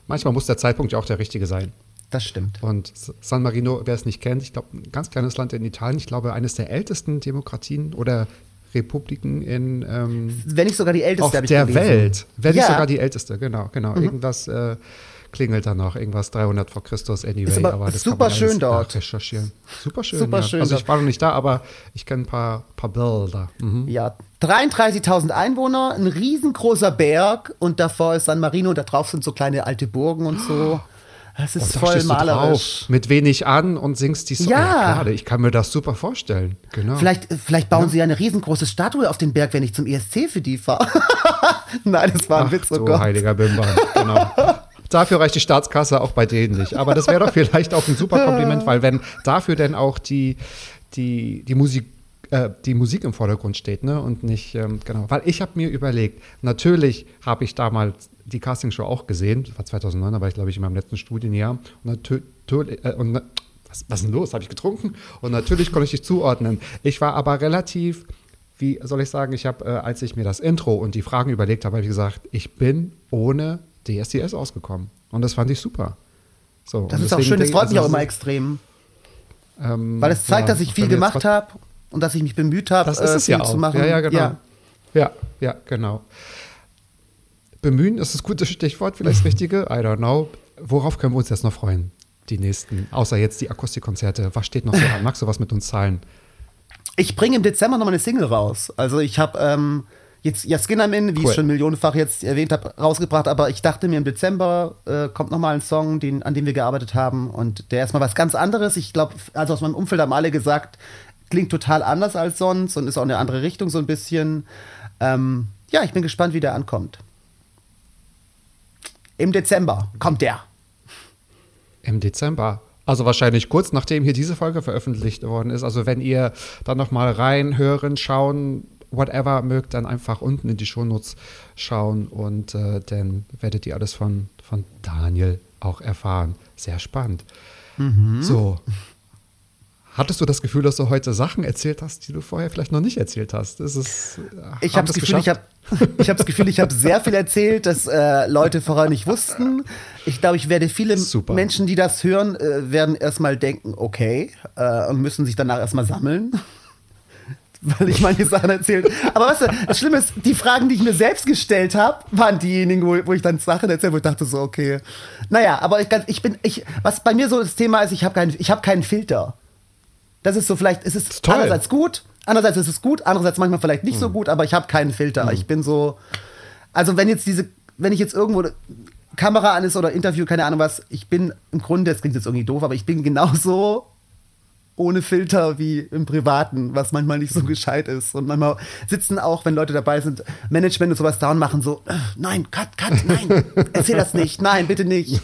Manchmal muss der Zeitpunkt ja auch der richtige sein. das stimmt. Und San Marino, wer es nicht kennt, ich glaube, ein ganz kleines Land in Italien, ich glaube, eines der ältesten Demokratien oder Republiken in ähm, Wenn nicht sogar die älteste, auf der gelesen. Welt. Wenn nicht Ja. Mhm. sogar die älteste, genau, genau. Irgendwas äh, klingelt da noch, irgendwas 300 vor Christus, anyway. Ist aber das super kann man schön dort. Recherchieren. Super schön. Super ja. schön Also ich war noch nicht da, aber ich kenne ein paar, paar Bilder. Mhm. Ja, 33.000 Einwohner, ein riesengroßer Berg und davor ist San Marino, da drauf sind so kleine alte Burgen und so. Das ist Und da voll malerisch. drauf, mit wenig an und singst die Songs. Ja. Gerade, ich kann mir das super vorstellen. Genau. Vielleicht, vielleicht bauen sie ja eine riesengroße Statue auf den Berg, wenn ich zum ESC für die fahre. Nein, das war ein Ach, Witz, oh du Gott. heiliger Bimber. Genau. Dafür reicht die Staatskasse auch bei denen nicht. Aber das wäre doch vielleicht auch ein super Kompliment, weil wenn dafür denn auch die, die, die Musik äh, die Musik im Vordergrund steht, ne? Und nicht, ähm, genau. Weil ich habe mir überlegt, natürlich habe ich damals die Castingshow auch gesehen, das war 2009, da war ich, glaube ich, in meinem letzten Studienjahr. Und natürlich, äh, und, was, was ist denn los? Habe ich getrunken? Und natürlich konnte ich dich zuordnen. Ich war aber relativ, wie soll ich sagen, ich habe, äh, als ich mir das Intro und die Fragen überlegt habe, habe ich gesagt, ich bin ohne DSDS ausgekommen. Und das fand ich super. So, Das ist auch schön, das freut mich auch also, immer extrem. ähm, Weil es zeigt, ja, dass ich viel gemacht habe und dass ich mich bemüht habe, Das ist es viel ja auch. zu machen. Ja, ja, genau. Ja. Ja, ja, genau. Bemühen ist das gute Stichwort, vielleicht das Richtige. I don't know. Worauf können wir uns jetzt noch freuen? Die nächsten, außer jetzt die Akustikkonzerte. Was steht noch so an? Magst du was mit uns zahlen? Ich bringe im Dezember noch mal eine Single raus. Also ich habe ähm, jetzt ja Skin I'm In, wie Cool. ich schon millionenfach jetzt erwähnt habe, rausgebracht. Aber ich dachte mir, im Dezember äh, kommt noch mal ein Song, den, an dem wir gearbeitet haben. Und der ist mal was ganz anderes. Ich glaube, also aus meinem Umfeld haben alle gesagt, klingt total anders als sonst und ist auch in eine andere Richtung so ein bisschen. Ähm, ja, ich bin gespannt, wie der ankommt. Im Dezember kommt der. Im Dezember. Also wahrscheinlich kurz nachdem hier diese Folge veröffentlicht worden ist. Also wenn ihr dann noch mal rein, hören, schauen, whatever mögt, dann einfach unten in die Shownotes schauen und äh, dann werdet ihr alles von, von Daniel auch erfahren. Sehr spannend. So. Hattest du das Gefühl, dass du heute Sachen erzählt hast, die du vorher vielleicht noch nicht erzählt hast? Ist es, ich habe das Gefühl, ich habe ich habe das Gefühl, ich habe sehr viel erzählt, dass äh, Leute vorher nicht wussten. Ich glaube, ich werde viele Super. Menschen, die das hören, äh, werden erstmal denken, okay, äh, und müssen sich danach erstmal sammeln. Weil ich manche Sachen erzählt. Aber weißt du, das Schlimme ist, die Fragen, die ich mir selbst gestellt habe, waren diejenigen, wo, wo ich dann Sachen erzählt wo ich dachte so, okay. Naja, aber ich, ich bin, ich, was bei mir so das Thema ist, ich habe keinen, ich habe keinen Filter. Das ist so vielleicht, es ist toll. einerseits gut, andererseits ist es gut, andererseits manchmal vielleicht nicht so gut, aber ich habe keinen Filter. Ich bin so, also wenn jetzt diese, wenn ich jetzt irgendwo Kamera an ist oder Interview, keine Ahnung was, ich bin im Grunde, das klingt jetzt irgendwie doof, aber ich bin genauso ohne Filter wie im Privaten, was manchmal nicht so gescheit ist. Und manchmal sitzen auch, wenn Leute dabei sind, Management und sowas da und machen so, äh, nein, cut, cut, nein, erzähl das nicht, nein, bitte nicht.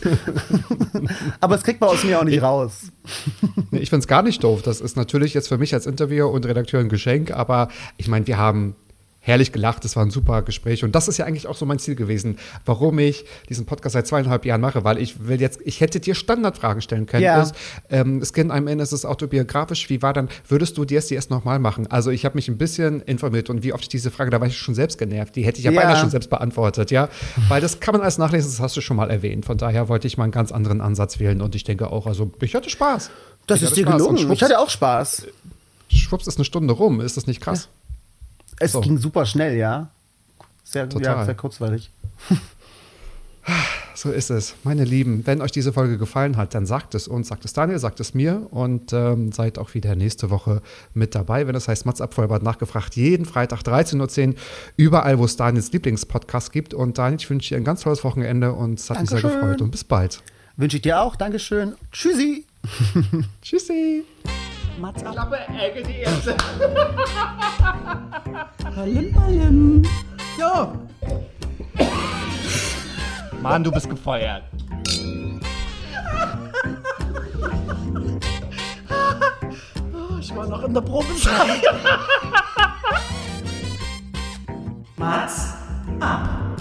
aber das kriegt man aus mir auch nicht raus. Nee, ich finde es gar nicht doof. Das ist natürlich jetzt für mich als Interviewer und Redakteur ein Geschenk, aber ich meine, wir haben herrlich gelacht, es war ein super Gespräch und das ist ja eigentlich auch so mein Ziel gewesen, warum ich diesen Podcast seit zweieinhalb Jahren mache, weil ich will jetzt, ich hätte dir Standardfragen stellen können. Ja. Es, ähm, es geht am Ende, es ist autobiografisch, wie war dann, würdest du DSDS nochmal machen? Also ich habe mich ein bisschen informiert und wie oft ich diese Frage, da war ich schon selbst genervt, die hätte ich ja, Ja. beinahe schon selbst beantwortet, ja, weil das kann man alles nachlesen, das hast du schon mal erwähnt, von daher wollte ich mal einen ganz anderen Ansatz wählen und ich denke auch, also ich hatte Spaß. Das ich ist dir Spaß. Gelungen. Ich hatte auch Spaß. Schwupps ist eine Stunde rum, ist das nicht krass? Es So. ging super schnell, ja. Sehr, ja, Total. sehr kurzweilig. So ist es. Meine Lieben, wenn euch diese Folge gefallen hat, dann sagt es uns, sagt es Daniel, sagt es mir und ähm, seid auch wieder nächste Woche mit dabei, wenn es heißt Mats ab Vollbart nachgefragt. Jeden Freitag 13.10 Uhr, überall, wo es Daniels Lieblingspodcast gibt. Und Daniel, ich wünsche dir ein ganz tolles Wochenende und es hat mich sehr Dankeschön. gefreut. Und bis bald. Wünsche ich dir auch. Dankeschön. Tschüssi. Tschüssi. Mats ab. Ballim, ballim. Ja. Mann, du bist gefeuert. Ich war noch in der Probezeit. Mats ab.